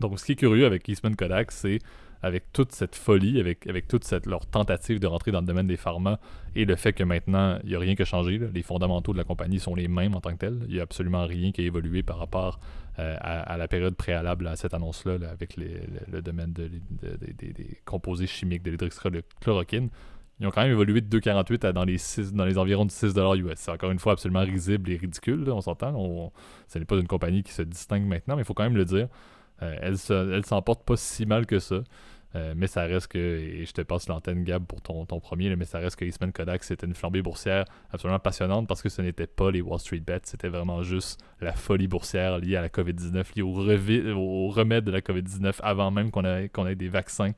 Donc, ce qui est curieux avec Eastman Kodak, c'est avec toute cette folie, avec, avec toute cette, leur tentative de rentrer dans le domaine des pharma et le fait que maintenant, il n'y a rien qui a changé. Les fondamentaux de la compagnie sont les mêmes en tant que tels. Il n'y a absolument rien qui a évolué par rapport euh, à, la période préalable à cette annonce-là, avec le domaine des composés chimiques de l'hydroxychloroquine ils ont quand même évolué de 2,48 à dans les, 6, dans les environs de 6 US. C'est encore une fois absolument risible et ridicule, on s'entend. Ce n'est pas une compagnie qui se distingue maintenant, mais il faut quand même le dire. Euh, elle, elle s'en porte pas si mal que ça. Euh, mais ça reste que, et je te passe l'antenne Gab pour ton, premier, mais ça reste que Eastman Kodak, c'était une flambée boursière absolument passionnante parce que ce n'était pas les Wall Street Bets, c'était vraiment juste la folie boursière liée à la COVID-19, liée au, remède de la COVID-19 avant même qu'on ait, des vaccins.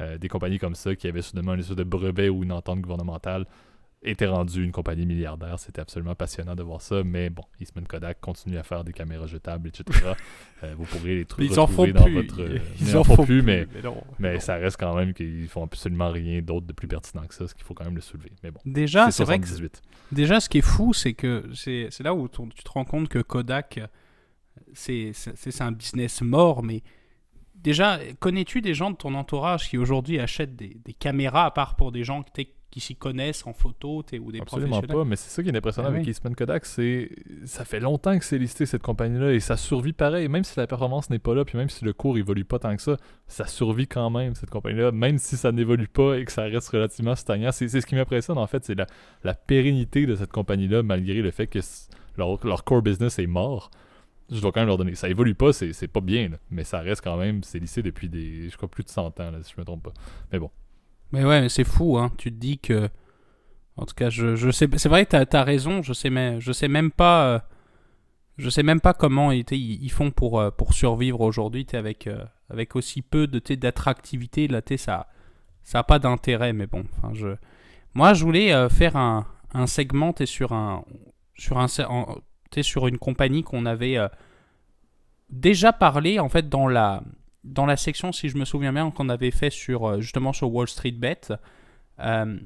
Euh, des compagnies comme ça qui avaient soudainement une espèce de brevet ou une entente gouvernementale était rendu une compagnie milliardaire. C'était absolument passionnant de voir ça. Mais bon, Eastman Kodak continue à faire des caméras jetables, etc. Euh, vous pourrez les trouver dans votre. Ils, en, font plus, mais, mais, ça reste quand même qu'ils font absolument rien d'autre de plus pertinent que ça, ce qu'il faut quand même le soulever. Mais bon. Déjà, c'est vrai que. Déjà, ce qui est fou, c'est que c'est là où tu te rends compte que Kodak, c'est un business mort, mais déjà, connais-tu des gens de ton entourage qui aujourd'hui achètent des, des, caméras, à part pour des gens qui qui s'y connaissent en photo ou des Absolument pas, mais c'est ça qui est impressionnant ah avec Eastman Kodak, c'est ça fait longtemps que c'est listé cette compagnie-là et ça survit pareil, même si la performance n'est pas là, puis même si le cours évolue pas tant que ça, ça survit quand même cette compagnie-là, même si ça n'évolue pas et que ça reste relativement stagnant. C'est ce qui m'impressionne en fait, c'est la, la, pérennité de cette compagnie-là malgré le fait que leur, leur, core business est mort. Je dois quand même leur donner. Ça évolue pas, c'est pas bien, mais ça reste quand même, c'est lissé depuis des, je crois, plus de 100 ans, là, si je me trompe pas. Mais bon, mais ouais, c'est fou, hein. Tu te dis que. En tout cas, je, je sais. C'est vrai que t'as as raison. Je sais, mais, je sais même pas. Euh, je sais même pas comment ils, ils font pour, euh, pour survivre aujourd'hui. Avec, euh, avec aussi peu d'attractivité. Là, ça ça a pas d'intérêt. Mais bon, je. Moi, je voulais faire un, un segment. T'es sur un. Sur, un, sur une compagnie qu'on avait déjà parlé en fait dans la dans la section, si je me souviens bien, qu'on avait fait sur euh, justement sur Wall Street Bet, euh,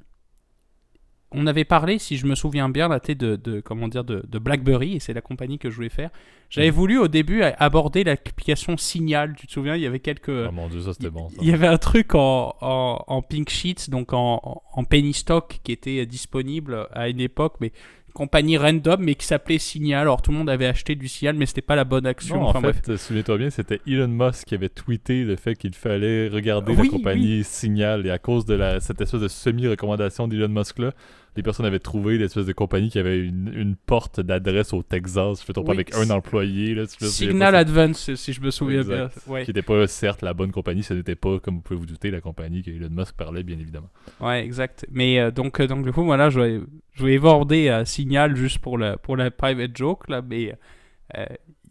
on avait parlé, si je me souviens bien, la de, de comment dire de, BlackBerry et c'est la compagnie que je voulais faire. J'avais mm. voulu au début aborder l'application Signal. Tu te souviens, il y avait quelques. Oh mon dieu, ça c'était bon. Il y avait un truc en, en, pink sheets, donc en, en penny stock, qui était disponible à une époque, mais compagnie random mais qui s'appelait Signal. Alors tout le monde avait acheté du Signal mais c'était pas la bonne action. en fait, souviens-toi bien, c'était Elon Musk qui avait tweeté le fait qu'il fallait regarder la compagnie Signal et à cause de la, cette espèce de semi-recommandation d'Elon Musk là, les personnes avaient trouvé l'espèce de compagnie qui avait une, porte d'adresse au Texas, fait pas avec un employé. Là, Signal Advance, si je me souviens bien. Qui n'était pas, certes, la bonne compagnie, ce n'était pas, comme vous pouvez vous douter, la compagnie que Elon Musk parlait, bien évidemment. Ouais, exact. Mais euh, donc, euh, donc, du coup, voilà, je vais, je vais euh, Signal juste pour la, pour la private joke, là, mais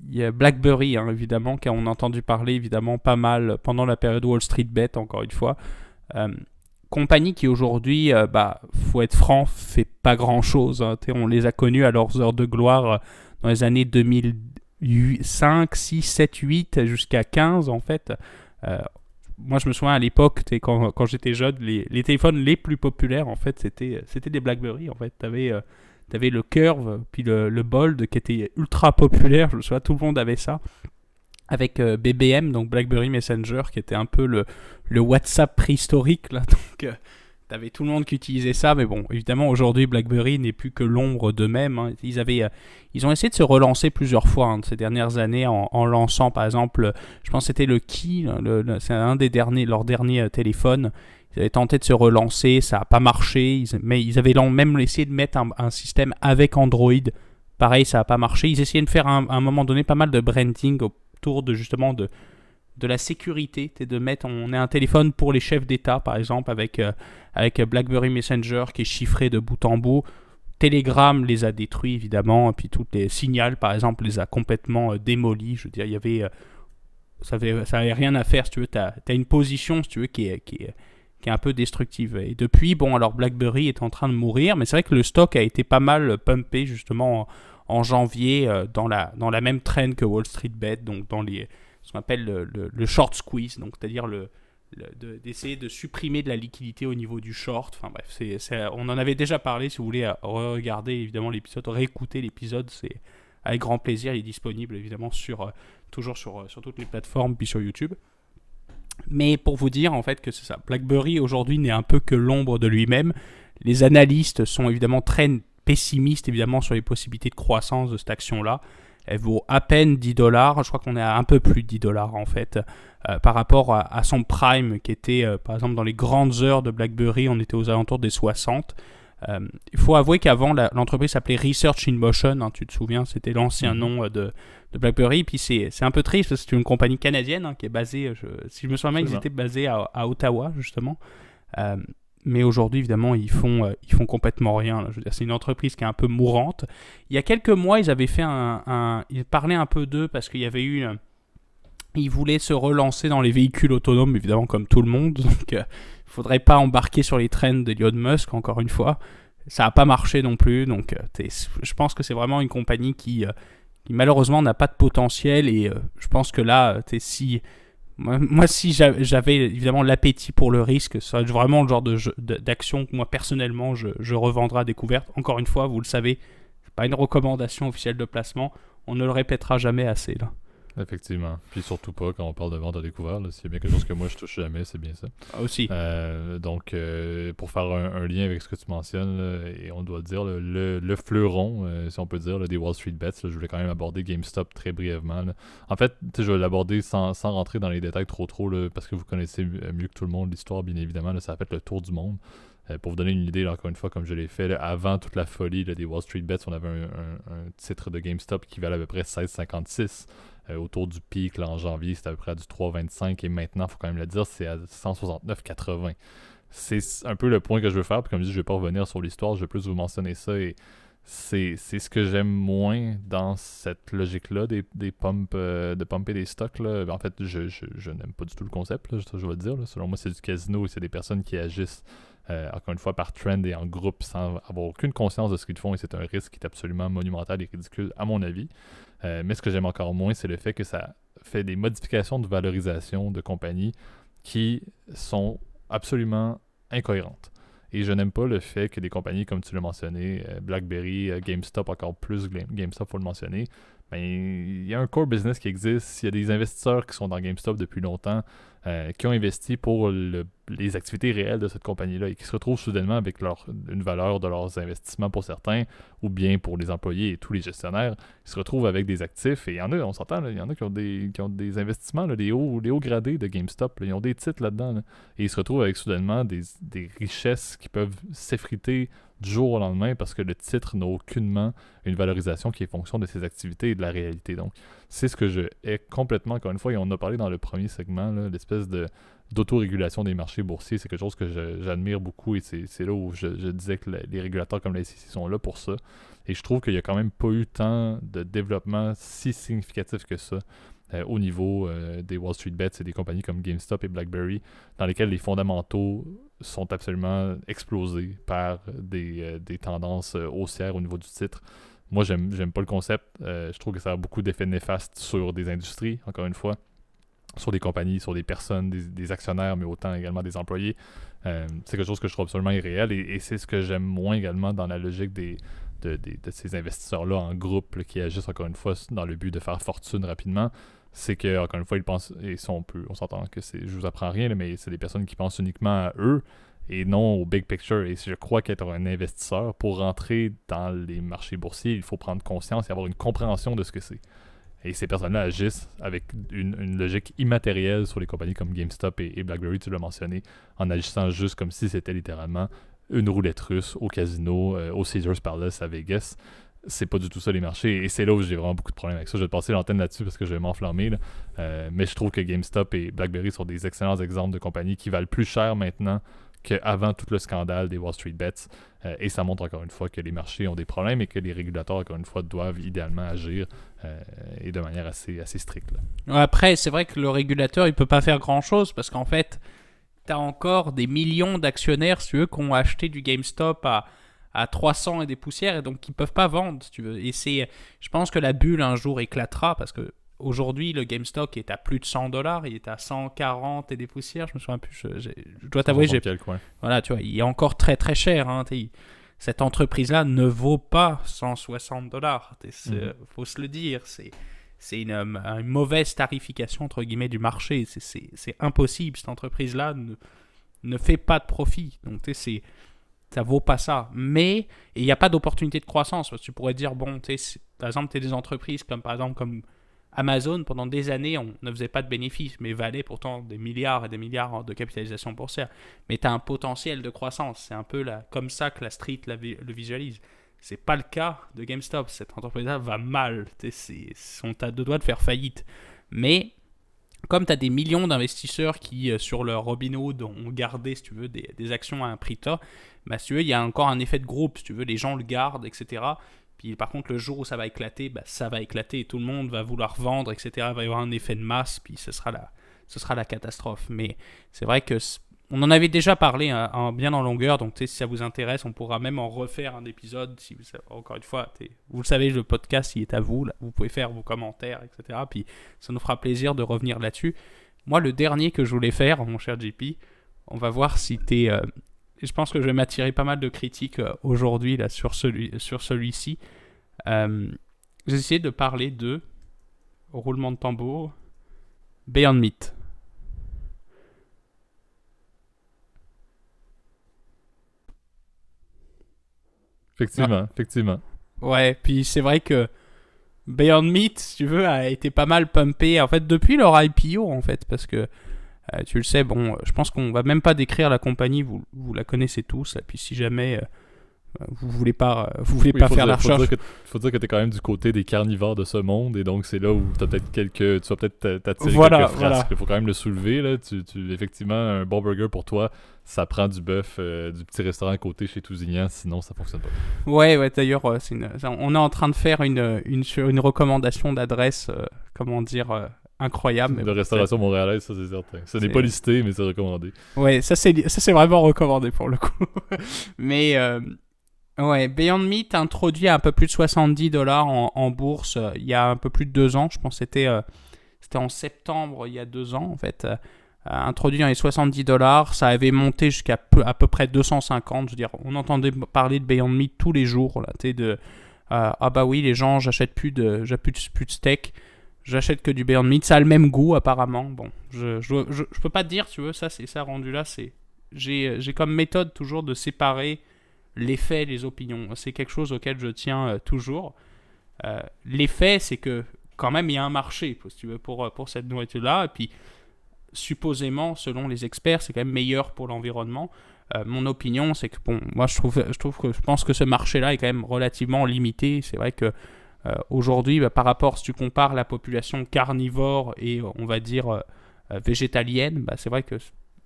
il y a BlackBerry, hein, évidemment, qu'on a entendu parler, évidemment, pas mal pendant la période Wall Street Bet, encore une fois compagnie qui aujourd'hui, euh, bah, faut être franc, fait pas grand chose. Hein. On les a connus à leurs heures de gloire euh, dans les années 2005, 6, 7, 8 jusqu'à 15 en fait. Euh, moi, je me souviens à l'époque, quand, j'étais jeune, les, téléphones les plus populaires en fait, c'était c'était des BlackBerry. En fait, t'avais avais le Curve, puis le, le Bold qui était ultra populaire. Je me souviens, tout le monde avait ça avec BBM, donc BlackBerry Messenger, qui était un peu le, le WhatsApp préhistorique, là. Donc, euh, t'avais tout le monde qui utilisait ça. Mais bon, évidemment, aujourd'hui, BlackBerry n'est plus que l'ombre d'eux-mêmes. Hein. Ils, avaient, euh, ils ont essayé de se relancer plusieurs fois hein, ces dernières années en, lançant, par exemple, je pense que c'était le Key, c'est un des derniers, leurs derniers euh, téléphones. Ils avaient tenté de se relancer, ça n'a pas marché. mais ils avaient même essayé de mettre un, système avec Android. Pareil, ça n'a pas marché. Ils essayaient de faire à un moment donné pas mal de branding autour de justement de, de la sécurité, de mettre, on est un téléphone pour les chefs d'État, par exemple, avec, euh, avec BlackBerry Messenger qui est chiffré de bout en bout. Telegram les a détruits, évidemment, et puis toutes les signaux, par exemple, les a complètement euh, démolis. Je veux dire, il y avait, euh, ça avait, ça avait rien à faire, si tu veux, tu as, une position, si tu veux, qui est, qui est, qui est un peu destructive. Et depuis, bon, alors BlackBerry est en train de mourir, mais c'est vrai que le stock a été pas mal pumpé, justement, en, janvier, dans, la, dans la même traîne que Wall Street Bet, donc dans les ce qu'on appelle le, short squeeze, donc c'est-à-dire le, d'essayer de, supprimer de la liquidité au niveau du short. Enfin bref, on en avait déjà parlé. Si vous voulez regarder évidemment l'épisode, réécouter l'épisode, c'est avec grand plaisir. Il est disponible évidemment sur, euh, toujours sur, euh, sur toutes les plateformes, puis sur YouTube. Mais pour vous dire en fait que c'est ça, BlackBerry aujourd'hui n'est un peu que l'ombre de lui-même. Les analystes sont évidemment très pessimistes évidemment sur les possibilités de croissance de cette action-là. Elle vaut à peine 10 dollars. Je crois qu'on est à un peu plus de 10 dollars en fait. Euh, par rapport à, son prime qui était euh, par exemple dans les grandes heures de BlackBerry, on était aux alentours des 60. Euh, il faut avouer qu'avant l'entreprise s'appelait Research in Motion, hein, tu te souviens, c'était l'ancien mhm. nom de, BlackBerry. Puis c'est un peu triste parce que c'est une compagnie canadienne hein, qui est basée, si je me souviens bien, ils étaient basés à, Ottawa justement. Mais aujourd'hui, évidemment, ils font, ils font complètement rien. Je veux dire, c'est une entreprise qui est un peu mourante. Il y a quelques mois, ils avaient fait un, ils parlaient un peu d'eux parce qu'il y avait eu il voulait se relancer dans les véhicules autonomes, évidemment comme tout le monde. Donc, il euh, faudrait pas embarquer sur les trains d'Elon Musk, encore une fois. Ça n'a pas marché non plus. Donc, euh, je pense que c'est vraiment une compagnie qui, euh, qui malheureusement n'a pas de potentiel. Et je pense que là, si moi, si j'avais évidemment l'appétit pour le risque, ça vraiment le genre d'action que moi personnellement je, je revendrai à découverte. Encore une fois, vous le savez, c'est pas une recommandation officielle de placement. On ne le répétera jamais assez là. Effectivement. Puis surtout pas quand on parle de vente à découvert. S'il y a bien quelque chose que moi je touche jamais, c'est bien ça. Ah, aussi. Euh, donc, euh, pour faire un, lien avec ce que tu mentionnes, et on doit dire le, fleuron, euh, si on peut dire, des Wall Street Bets, je voulais quand même aborder GameStop très brièvement. En fait, je vais l'aborder sans, rentrer dans les détails trop trop, parce que vous connaissez mieux que tout le monde l'histoire, bien évidemment. ça a fait le tour du monde. pour vous donner une idée, encore une fois, comme je l'ai fait, avant toute la folie des Wall Street Bets, on avait un, un, titre de GameStop qui valait à peu près 16,56. Euh, autour du pic en janvier, c'était à peu près à du 3,25 et maintenant, il faut quand même le dire, c'est à 169,80. C'est un peu le point que je veux faire, puis comme je dis, je ne vais pas revenir sur l'histoire, je vais plus vous mentionner ça et c'est ce que j'aime moins dans cette logique-là des, des euh, de pumper des stocks. Là. En fait, je, je, n'aime pas du tout le concept, là, je, je vais dire. Selon moi, c'est du casino et c'est des personnes qui agissent euh, encore une fois par trend et en groupe sans avoir aucune conscience de ce qu'ils font et c'est un risque qui est absolument monumental et ridicule à mon avis. Euh, mais ce que j'aime encore moins, c'est le fait que ça fait des modifications de valorisation de compagnies qui sont absolument incohérentes. Et je n'aime pas le fait que des compagnies, comme tu l'as mentionné, euh, BlackBerry, euh, GameStop, encore plus GameStop, faut le mentionner, ben, il y a un core business qui existe. Il y a des investisseurs qui sont dans GameStop depuis longtemps, qui ont investi pour le les activités réelles de cette compagnie-là et qui se retrouvent soudainement avec leur, une valeur de leurs investissements pour certains, ou bien pour les employés et tous les gestionnaires, ils se retrouvent avec des actifs. Et il y en a, on s'entend, il y en a qui ont des, qui ont des investissements, là, les, hauts, les hauts gradés de GameStop, ils ont des titres là-dedans. et ils se retrouvent avec soudainement des, des richesses qui peuvent s'effriter du jour au lendemain parce que le titre n'a aucunement une valorisation qui est fonction de ses activités et de la réalité. Donc, c'est ce que je hais complètement, encore une fois, et on en a parlé dans le premier segment, l'espèce de d'autorégulation des marchés boursiers. C'est quelque chose que j'admire beaucoup et c'est là où je, disais que les régulateurs comme la SEC sont là pour ça. Et je trouve qu'il n'y a quand même pas eu tant de développement si significatif que ça euh, au niveau euh, des Wall Street Bets et des compagnies comme GameStop et BlackBerry, dans lesquelles les fondamentaux sont absolument explosés par des, euh, des tendances haussières au niveau du titre. Moi, j'aime pas le concept. je trouve que ça a beaucoup d'effets néfastes sur des industries, encore une fois sur des compagnies, sur des personnes, des, actionnaires, mais autant également des employés. Euh, c'est quelque chose que je trouve absolument irréel et, c'est ce que j'aime moins également dans la logique des, de, ces investisseurs-là en groupe qui agissent encore une fois dans le but de faire fortune rapidement. C'est que, encore une fois, ils pensent, et ça on s'entend que c'est, je vous apprends rien, mais c'est des personnes qui pensent uniquement à eux et non au big picture. Et je crois qu'être un investisseur, pour rentrer dans les marchés boursiers, il faut prendre conscience et avoir une compréhension de ce que c'est. Et ces personnes-là agissent avec une, logique immatérielle sur les compagnies comme GameStop et, BlackBerry, tu l'as mentionné, en agissant juste comme si c'était littéralement une roulette russe au casino, euh, au Caesars Palace à Vegas. C'est pas du tout ça les marchés. Et c'est là où j'ai vraiment beaucoup de problèmes avec ça. Je vais te passer l'antenne là-dessus parce que je vais m'enflammer. Euh, mais je trouve que GameStop et BlackBerry sont des excellents exemples de compagnies qui valent plus cher maintenant qu'avant tout le scandale des Wall Street Bets. Euh, et ça montre encore une fois que les marchés ont des problèmes et que les régulateurs, encore une fois, doivent idéalement agir euh, et de manière assez, assez stricte. Après, c'est vrai que le régulateur, il peut pas faire grand-chose parce qu'en fait, tu as encore des millions d'actionnaires, si eux, qui ont acheté du GameStop à, à 300 et des poussières et donc qui peuvent pas vendre, tu veux. Et c'est, je pense que la bulle un jour éclatera parce que Aujourd'hui, le GameStop est à plus de 100 dollars, il est à 140 et des poussières, je me souviens plus. Je, dois t'avouer, j'ai. Voilà, tu vois, il est encore très très cher. Hein, cette entreprise-là ne vaut pas 160 dollars. Il mhm. faut se le dire. C'est c'est une, une, mauvaise tarification entre guillemets du marché. C'est impossible. Cette entreprise-là ne, ne fait pas de profit. Donc c'est ça vaut pas ça. Mais il n'y a pas d'opportunité de croissance. Parce que tu pourrais dire, bon, par exemple, tu es des entreprises comme par exemple comme Amazon, pendant des années, on ne faisait pas de bénéfices, mais valait pourtant des milliards et des milliards de capitalisation boursière. Mais tu as un potentiel de croissance. C'est un peu là, comme ça que la street le visualise. C'est pas le cas de GameStop. Cette entreprise-là va mal. Sont à deux doigts de faire faillite. Mais comme tu as des millions d'investisseurs qui, euh, sur leur Robinhood, ont gardé, si tu veux, des, actions à un prix tas, bah, tu veux, il y a encore un effet de groupe. Si tu veux, les gens le gardent, etc. Puis par contre, le jour où ça va éclater, bah, ça va éclater et tout le monde va vouloir vendre, etc. Il va y avoir un effet de masse, puis ce sera la, ce sera la catastrophe. Mais c'est vrai que on en avait déjà parlé hein, bien en longueur, donc si ça vous intéresse, on pourra même en refaire un épisode. Si encore une fois, vous le savez, le podcast il est à vous, vous pouvez faire vos commentaires, etc. Puis ça nous fera plaisir de revenir là-dessus. Moi, le dernier que je voulais faire, mon cher JP, on va voir si tu je pense que je vais m'attirer pas mal de critiques euh, aujourd'hui là sur celui sur celui-ci. Euh, j'ai essayé de parler de roulement de tambour Beyond Meat. Effectivement, effectivement. Ouais, puis c'est vrai que Beyond Meat, si tu veux, a été pas mal pumpé en fait depuis leur IPO en fait parce que euh, tu le sais, bon, je pense qu'on va même pas décrire la compagnie, vous, vous la connaissez tous. Et puis si jamais euh, vous voulez pas, euh, vous voulez pas faire la recherche. Il faut dire que tu es quand même du côté des carnivores de ce monde, et donc c'est là où as peut-être quelques, tu vas peut-être t'attirer voilà, quelques frasques. Il faut quand même le soulever. Là. Tu, tu, effectivement, un bon burger pour toi, ça prend du bœuf du petit restaurant à côté chez Tousignan, sinon ça fonctionne pas. Ouais, ouais d'ailleurs, on est en train de faire une, une, une recommandation d'adresse, comment dire incroyable. De restauration montréalaise, ça c'est certain. Ce n'est pas listé, mais c'est recommandé. Ouais, ça c'est, ça c'est vraiment recommandé pour le coup. mais euh, ouais, Beyond Meat introduit à un peu plus de 70 dollars en, bourse euh, il y a un peu plus de deux ans. Je pense que c'était, euh, c'était en septembre il y a deux ans en fait. introduit dans les 70 dollars, ça avait monté jusqu'à peu, à peu près 250. Je veux dire, on entendait parler de Beyond Meat tous les jours. Là, de, ah bah oui, les gens, j'achète plus de, j'achète plus de, plus de steak J'achète que du Beyond Meat. Ça a le même goût, apparemment. Bon, je, je, je, peux pas te dire, tu veux, ça, c'est ça rendu là. c'est J'ai comme méthode toujours de séparer les faits et les opinions. C'est quelque chose auquel je tiens euh, toujours. Euh, les faits, c'est que quand même, il y a un marché, si tu veux, pour, euh, pour cette nourriture-là. Et puis, supposément, selon les experts, c'est quand même meilleur pour l'environnement. mon opinion, c'est que, bon, moi, je trouve, je trouve que je pense que ce marché-là est quand même relativement limité. C'est vrai que euh, aujourd'hui, bah, par rapport, si tu compares la population carnivore et on va dire euh, végétalienne, bah, c'est vrai que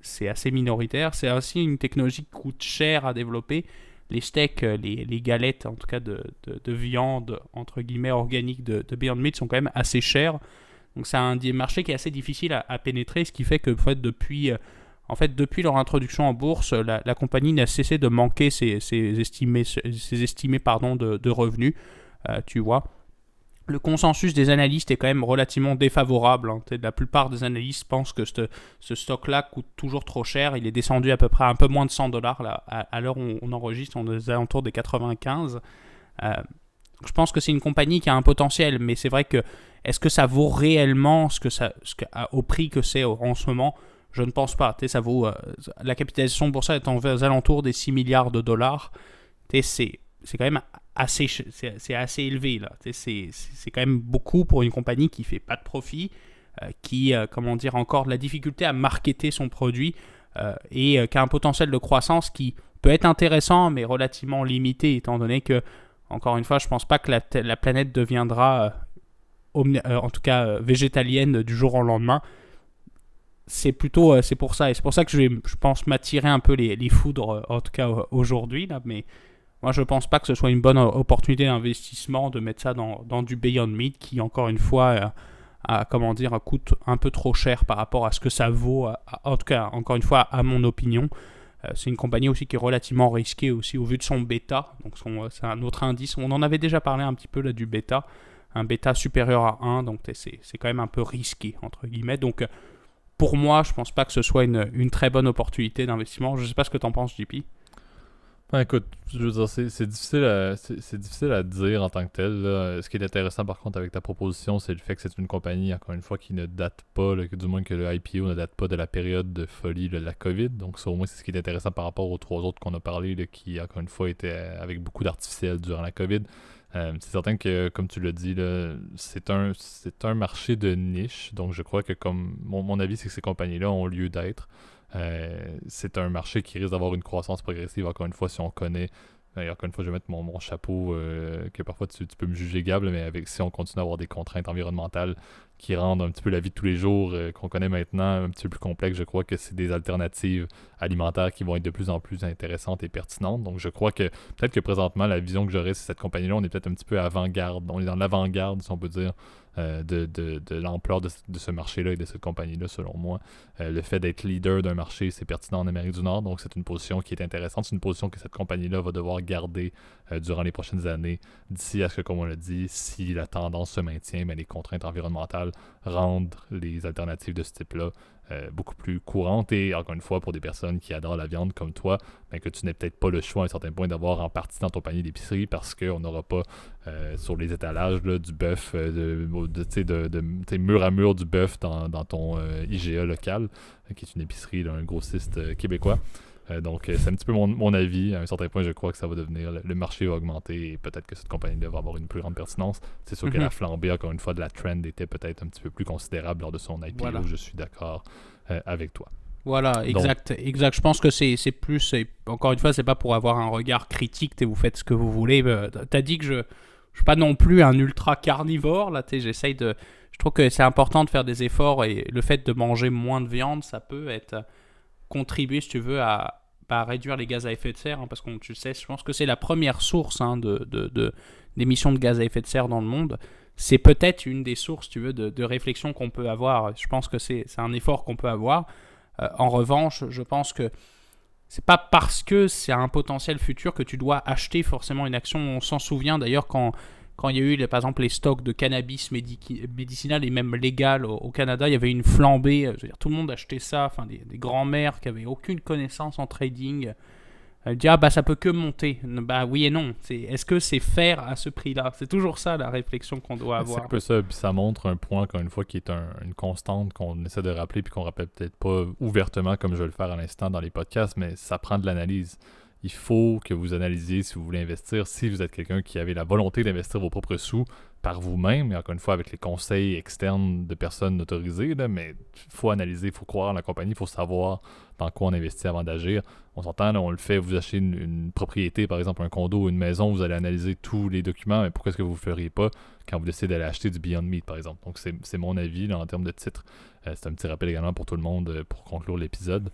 c'est assez minoritaire. C'est aussi une technologie qui coûte cher à développer. Les steaks, euh, les, galettes, en tout cas de, viande, entre guillemets, organique de, Beyond Meat sont quand même assez chers. Donc c'est un marché qui est assez difficile à, pénétrer, ce qui fait que depuis, en fait, depuis leur introduction en bourse, la, compagnie n'a cessé de manquer ses, estimés, ses estimés pardon, de revenus. Euh, tu vois. Le consensus des analystes est quand même relativement défavorable. Hein. La plupart des analystes pensent que ce, stock-là coûte toujours trop cher. Il est descendu à peu près un peu moins de 100 dollars à, l'heure où on enregistre, on est aux alentours des 95. Euh, je pense que c'est une compagnie qui a un potentiel, mais c'est vrai que est-ce que ça vaut réellement ce que ça, ce au prix que c'est en ce moment? Je ne pense pas. ça vaut, euh, la capitalisation ça est aux alentours des 6 milliards de dollars. C'est quand même assez, c'est assez élevé là. C'est quand même beaucoup pour une compagnie qui fait pas de profit, euh, qui, euh, comment dire, encore de la difficulté à marketer son produit euh, et qui a un potentiel de croissance qui peut être intéressant mais relativement limité étant donné que, encore une fois, je pense pas que la, la planète deviendra, en tout cas, végétalienne du jour au lendemain. C'est plutôt, c'est pour ça et c'est pour ça que je, je pense m'attirer un peu les, les foudres, en tout cas aujourd'hui là, mais moi, je pense pas que ce soit une bonne opportunité d'investissement de mettre ça dans, du Beyond Meat qui, encore une fois, a, comment dire, coûte un peu trop cher par rapport à ce que ça vaut, en tout cas, encore une fois, à mon opinion. Euh, c'est une compagnie aussi qui est relativement risquée aussi au vu de son bêta. Donc c'est un autre indice. On en avait déjà parlé un petit peu là du bêta. Un bêta supérieur à 1, donc c'est quand même un peu risqué, entre guillemets. Donc pour moi, je pense pas que ce soit une, une très bonne opportunité d'investissement. Je sais pas ce que tu en penses, JP. Ah, écoute, je veux dire, c'est difficile, à, difficile à dire en tant que tel. Ce qui est intéressant par contre avec ta proposition, c'est le fait que c'est une compagnie, encore une fois, qui ne date pas, du moins que le IPO ne date pas de la période de folie de la COVID. Donc ça au moins c'est ce qui est intéressant par rapport aux trois autres qu'on a parlé, qui encore une fois étaient avec beaucoup d'artificiel durant la COVID. Euh, c'est certain que, comme tu l'as dit, c'est un, marché de niche. Donc je crois que comme mon avis, c'est que ces compagnies-là ont lieu d'être. Euh, c'est un marché qui risque d'avoir une croissance progressive, encore une fois, si on connaît. Et encore une fois, je vais mettre mon, chapeau, euh, que parfois tu, peux me juger Gable, mais avec, si on continue à avoir des contraintes environnementales qui rendent un petit peu la vie de tous les jours euh, qu'on connaît maintenant un petit peu plus complexe, je crois que c'est des alternatives alimentaires qui vont être de plus en plus intéressantes et pertinentes. Donc je crois que peut-être que présentement, la vision que j'aurais sur cette compagnie-là, on est peut-être un petit peu avant-garde. On est dans l'avant-garde, si on peut dire, euh, de, de, de l'ampleur de, de ce marché-là et de cette compagnie-là, selon moi. Euh, le fait d'être leader d'un marché, c'est pertinent en Amérique du Nord, donc c'est une position qui est intéressante. C'est une position que cette compagnie-là va devoir garder euh, durant les prochaines années, d'ici à ce que, comme on l'a dit, si la tendance se maintient, mais les contraintes environnementales rendent les alternatives de ce type-là euh, beaucoup plus courantes. Et encore une fois, pour des personnes qui adorent la viande comme toi, ben, que tu n'aies peut-être pas le choix à un certain point d'avoir en partie dans ton panier d'épicerie parce qu'on n'aura pas euh, sur les étalages là, du bœuf, euh, de, de, de, mur à mur du bœuf dans, dans ton euh, IGA local, euh, qui est une épicerie d'un grossiste québécois. Euh, donc, euh, c'est un petit peu mon, mon avis. À un certain point, je crois que ça va devenir. Le, le marché va augmenter et peut-être que cette compagnie-là va avoir une plus grande pertinence. C'est sûr que Mhm. la flambée, encore une fois, de la trend était peut-être un petit peu plus considérable lors de son IPO. Voilà. Je suis d'accord euh, avec toi. Voilà, exact, exact. Je pense que c'est plus, encore une fois, c'est pas pour avoir un regard critique, vous faites ce que vous voulez. T'as dit que je, je suis pas non plus un ultra carnivore, là, j'essaye de, je trouve que c'est important de faire des efforts et le fait de manger moins de viande, ça peut être, contribuer, si tu veux, à, bah, à réduire les gaz à effet de serre, hein, parce que tu sais, je pense que c'est la première source hein, d'émissions de gaz à effet de serre dans le monde. C'est peut-être une des sources, tu veux, de, réflexion qu'on peut avoir. Je pense que c'est, c'est un effort qu'on peut avoir. Euh, en revanche, je pense que c'est pas parce que c'est un potentiel futur que tu dois acheter forcément une action. On s'en souvient d'ailleurs quand, quand il y a eu par exemple les stocks de cannabis médici- médicinal et même légal au, au Canada, il y avait une flambée. euh, Je veux dire, tout le monde achetait ça. Enfin, des, des grands-mères qui avaient aucune connaissance en trading. Elle dit ah bah ça peut que monter. Bah oui et non. C'est est-ce que c'est faire à ce prix-là? C'est toujours ça la réflexion qu'on doit C'est avoir. un peu ça, puis ça montre un point, encore une fois, qui est un- une constante qu'on essaie de rappeler, puis qu'on rappelle peut-être pas ouvertement comme je vais le faire à l'instant dans les podcasts, mais ça prend de l'analyse. Il faut que vous analysiez si vous voulez investir, si vous êtes quelqu'un qui avait la volonté d'investir vos propres sous par vous-même, et encore une fois avec les conseils externes de personnes autorisées, mais il faut analyser, il faut croire en la compagnie, il faut savoir dans quoi on investit avant d'agir. On s'entend, on le fait, vous achetez une, propriété, par exemple un condo ou une maison, vous allez analyser tous les documents, mais pourquoi est-ce que vous ne le feriez pas quand vous décidez d'aller acheter du Beyond Meat, par exemple? Donc, c'est c'est mon avis là, en termes de titre. Euh, c'est un petit rappel également pour tout le monde euh, pour conclure l'épisode.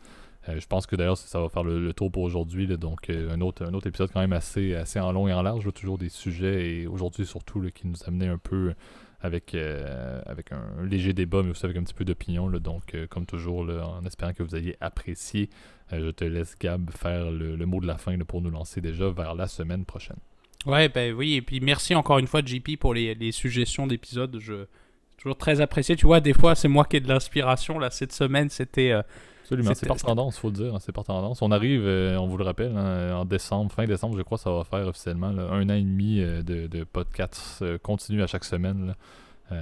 Euh, je pense que d'ailleurs, ça va faire le, tour pour aujourd'hui. Donc, euh, un, autre, un autre épisode quand même assez, assez en long et en large. toujours des sujets et aujourd'hui surtout là, qui nous amenait un peu avec, euh, avec un léger débat, mais aussi avec un petit peu d'opinion. Donc, comme toujours, en espérant que vous ayez apprécié, je te laisse, Gab, faire le, mot de la fin pour nous lancer déjà vers la semaine prochaine. Ouais, ben oui, et puis merci encore une fois JP pour les, suggestions d'épisodes. Je toujours très apprécié. Tu vois, des fois c'est moi qui ai de l'inspiration. Là, cette semaine, c'était Absolument, c'est par tendance, faut le dire, hein, c'est par tendance. On arrive, euh, on vous le rappelle, hein, en décembre, fin décembre, je crois, ça va faire officiellement là, un an et demi euh, de, de podcasts euh, continus à chaque semaine.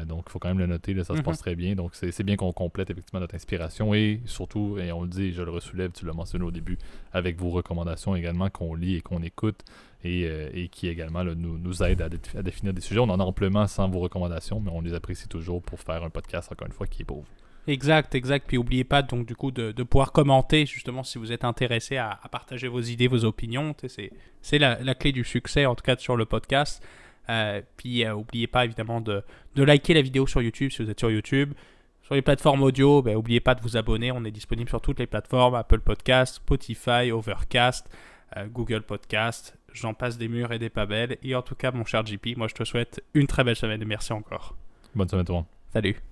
donc, il faut quand même le noter, là, ça se Mhm. passe très bien. Donc, c'est bien qu'on complète effectivement notre inspiration et surtout, et on le dit, je le ressoulève, tu l'as mentionné au début, avec vos recommandations également qu'on lit et qu'on écoute et, et qui également là, nous, nous aident à, dé- à définir des sujets. On en a amplement sans vos recommandations, mais on les apprécie toujours pour faire un podcast, encore une fois, qui est pauvre. Exact, exact. Puis n'oubliez pas donc du coup de, de pouvoir commenter justement si vous êtes intéressé à, à partager vos idées, vos opinions. C'est c'est la, la clé du succès en tout cas sur le podcast. Euh, puis euh, n'oubliez pas évidemment de, de liker la vidéo sur YouTube si vous êtes sur YouTube. Sur les plateformes audio, ben, n'oubliez pas de vous abonner. On est disponible sur toutes les plateformes Apple Podcast, Spotify, Overcast, euh, Google Podcast. J'en passe des murs et des pas belles. Et en tout cas, mon cher JP, moi je te souhaite une très belle semaine et merci encore. Bonne semaine tout le monde. Salut.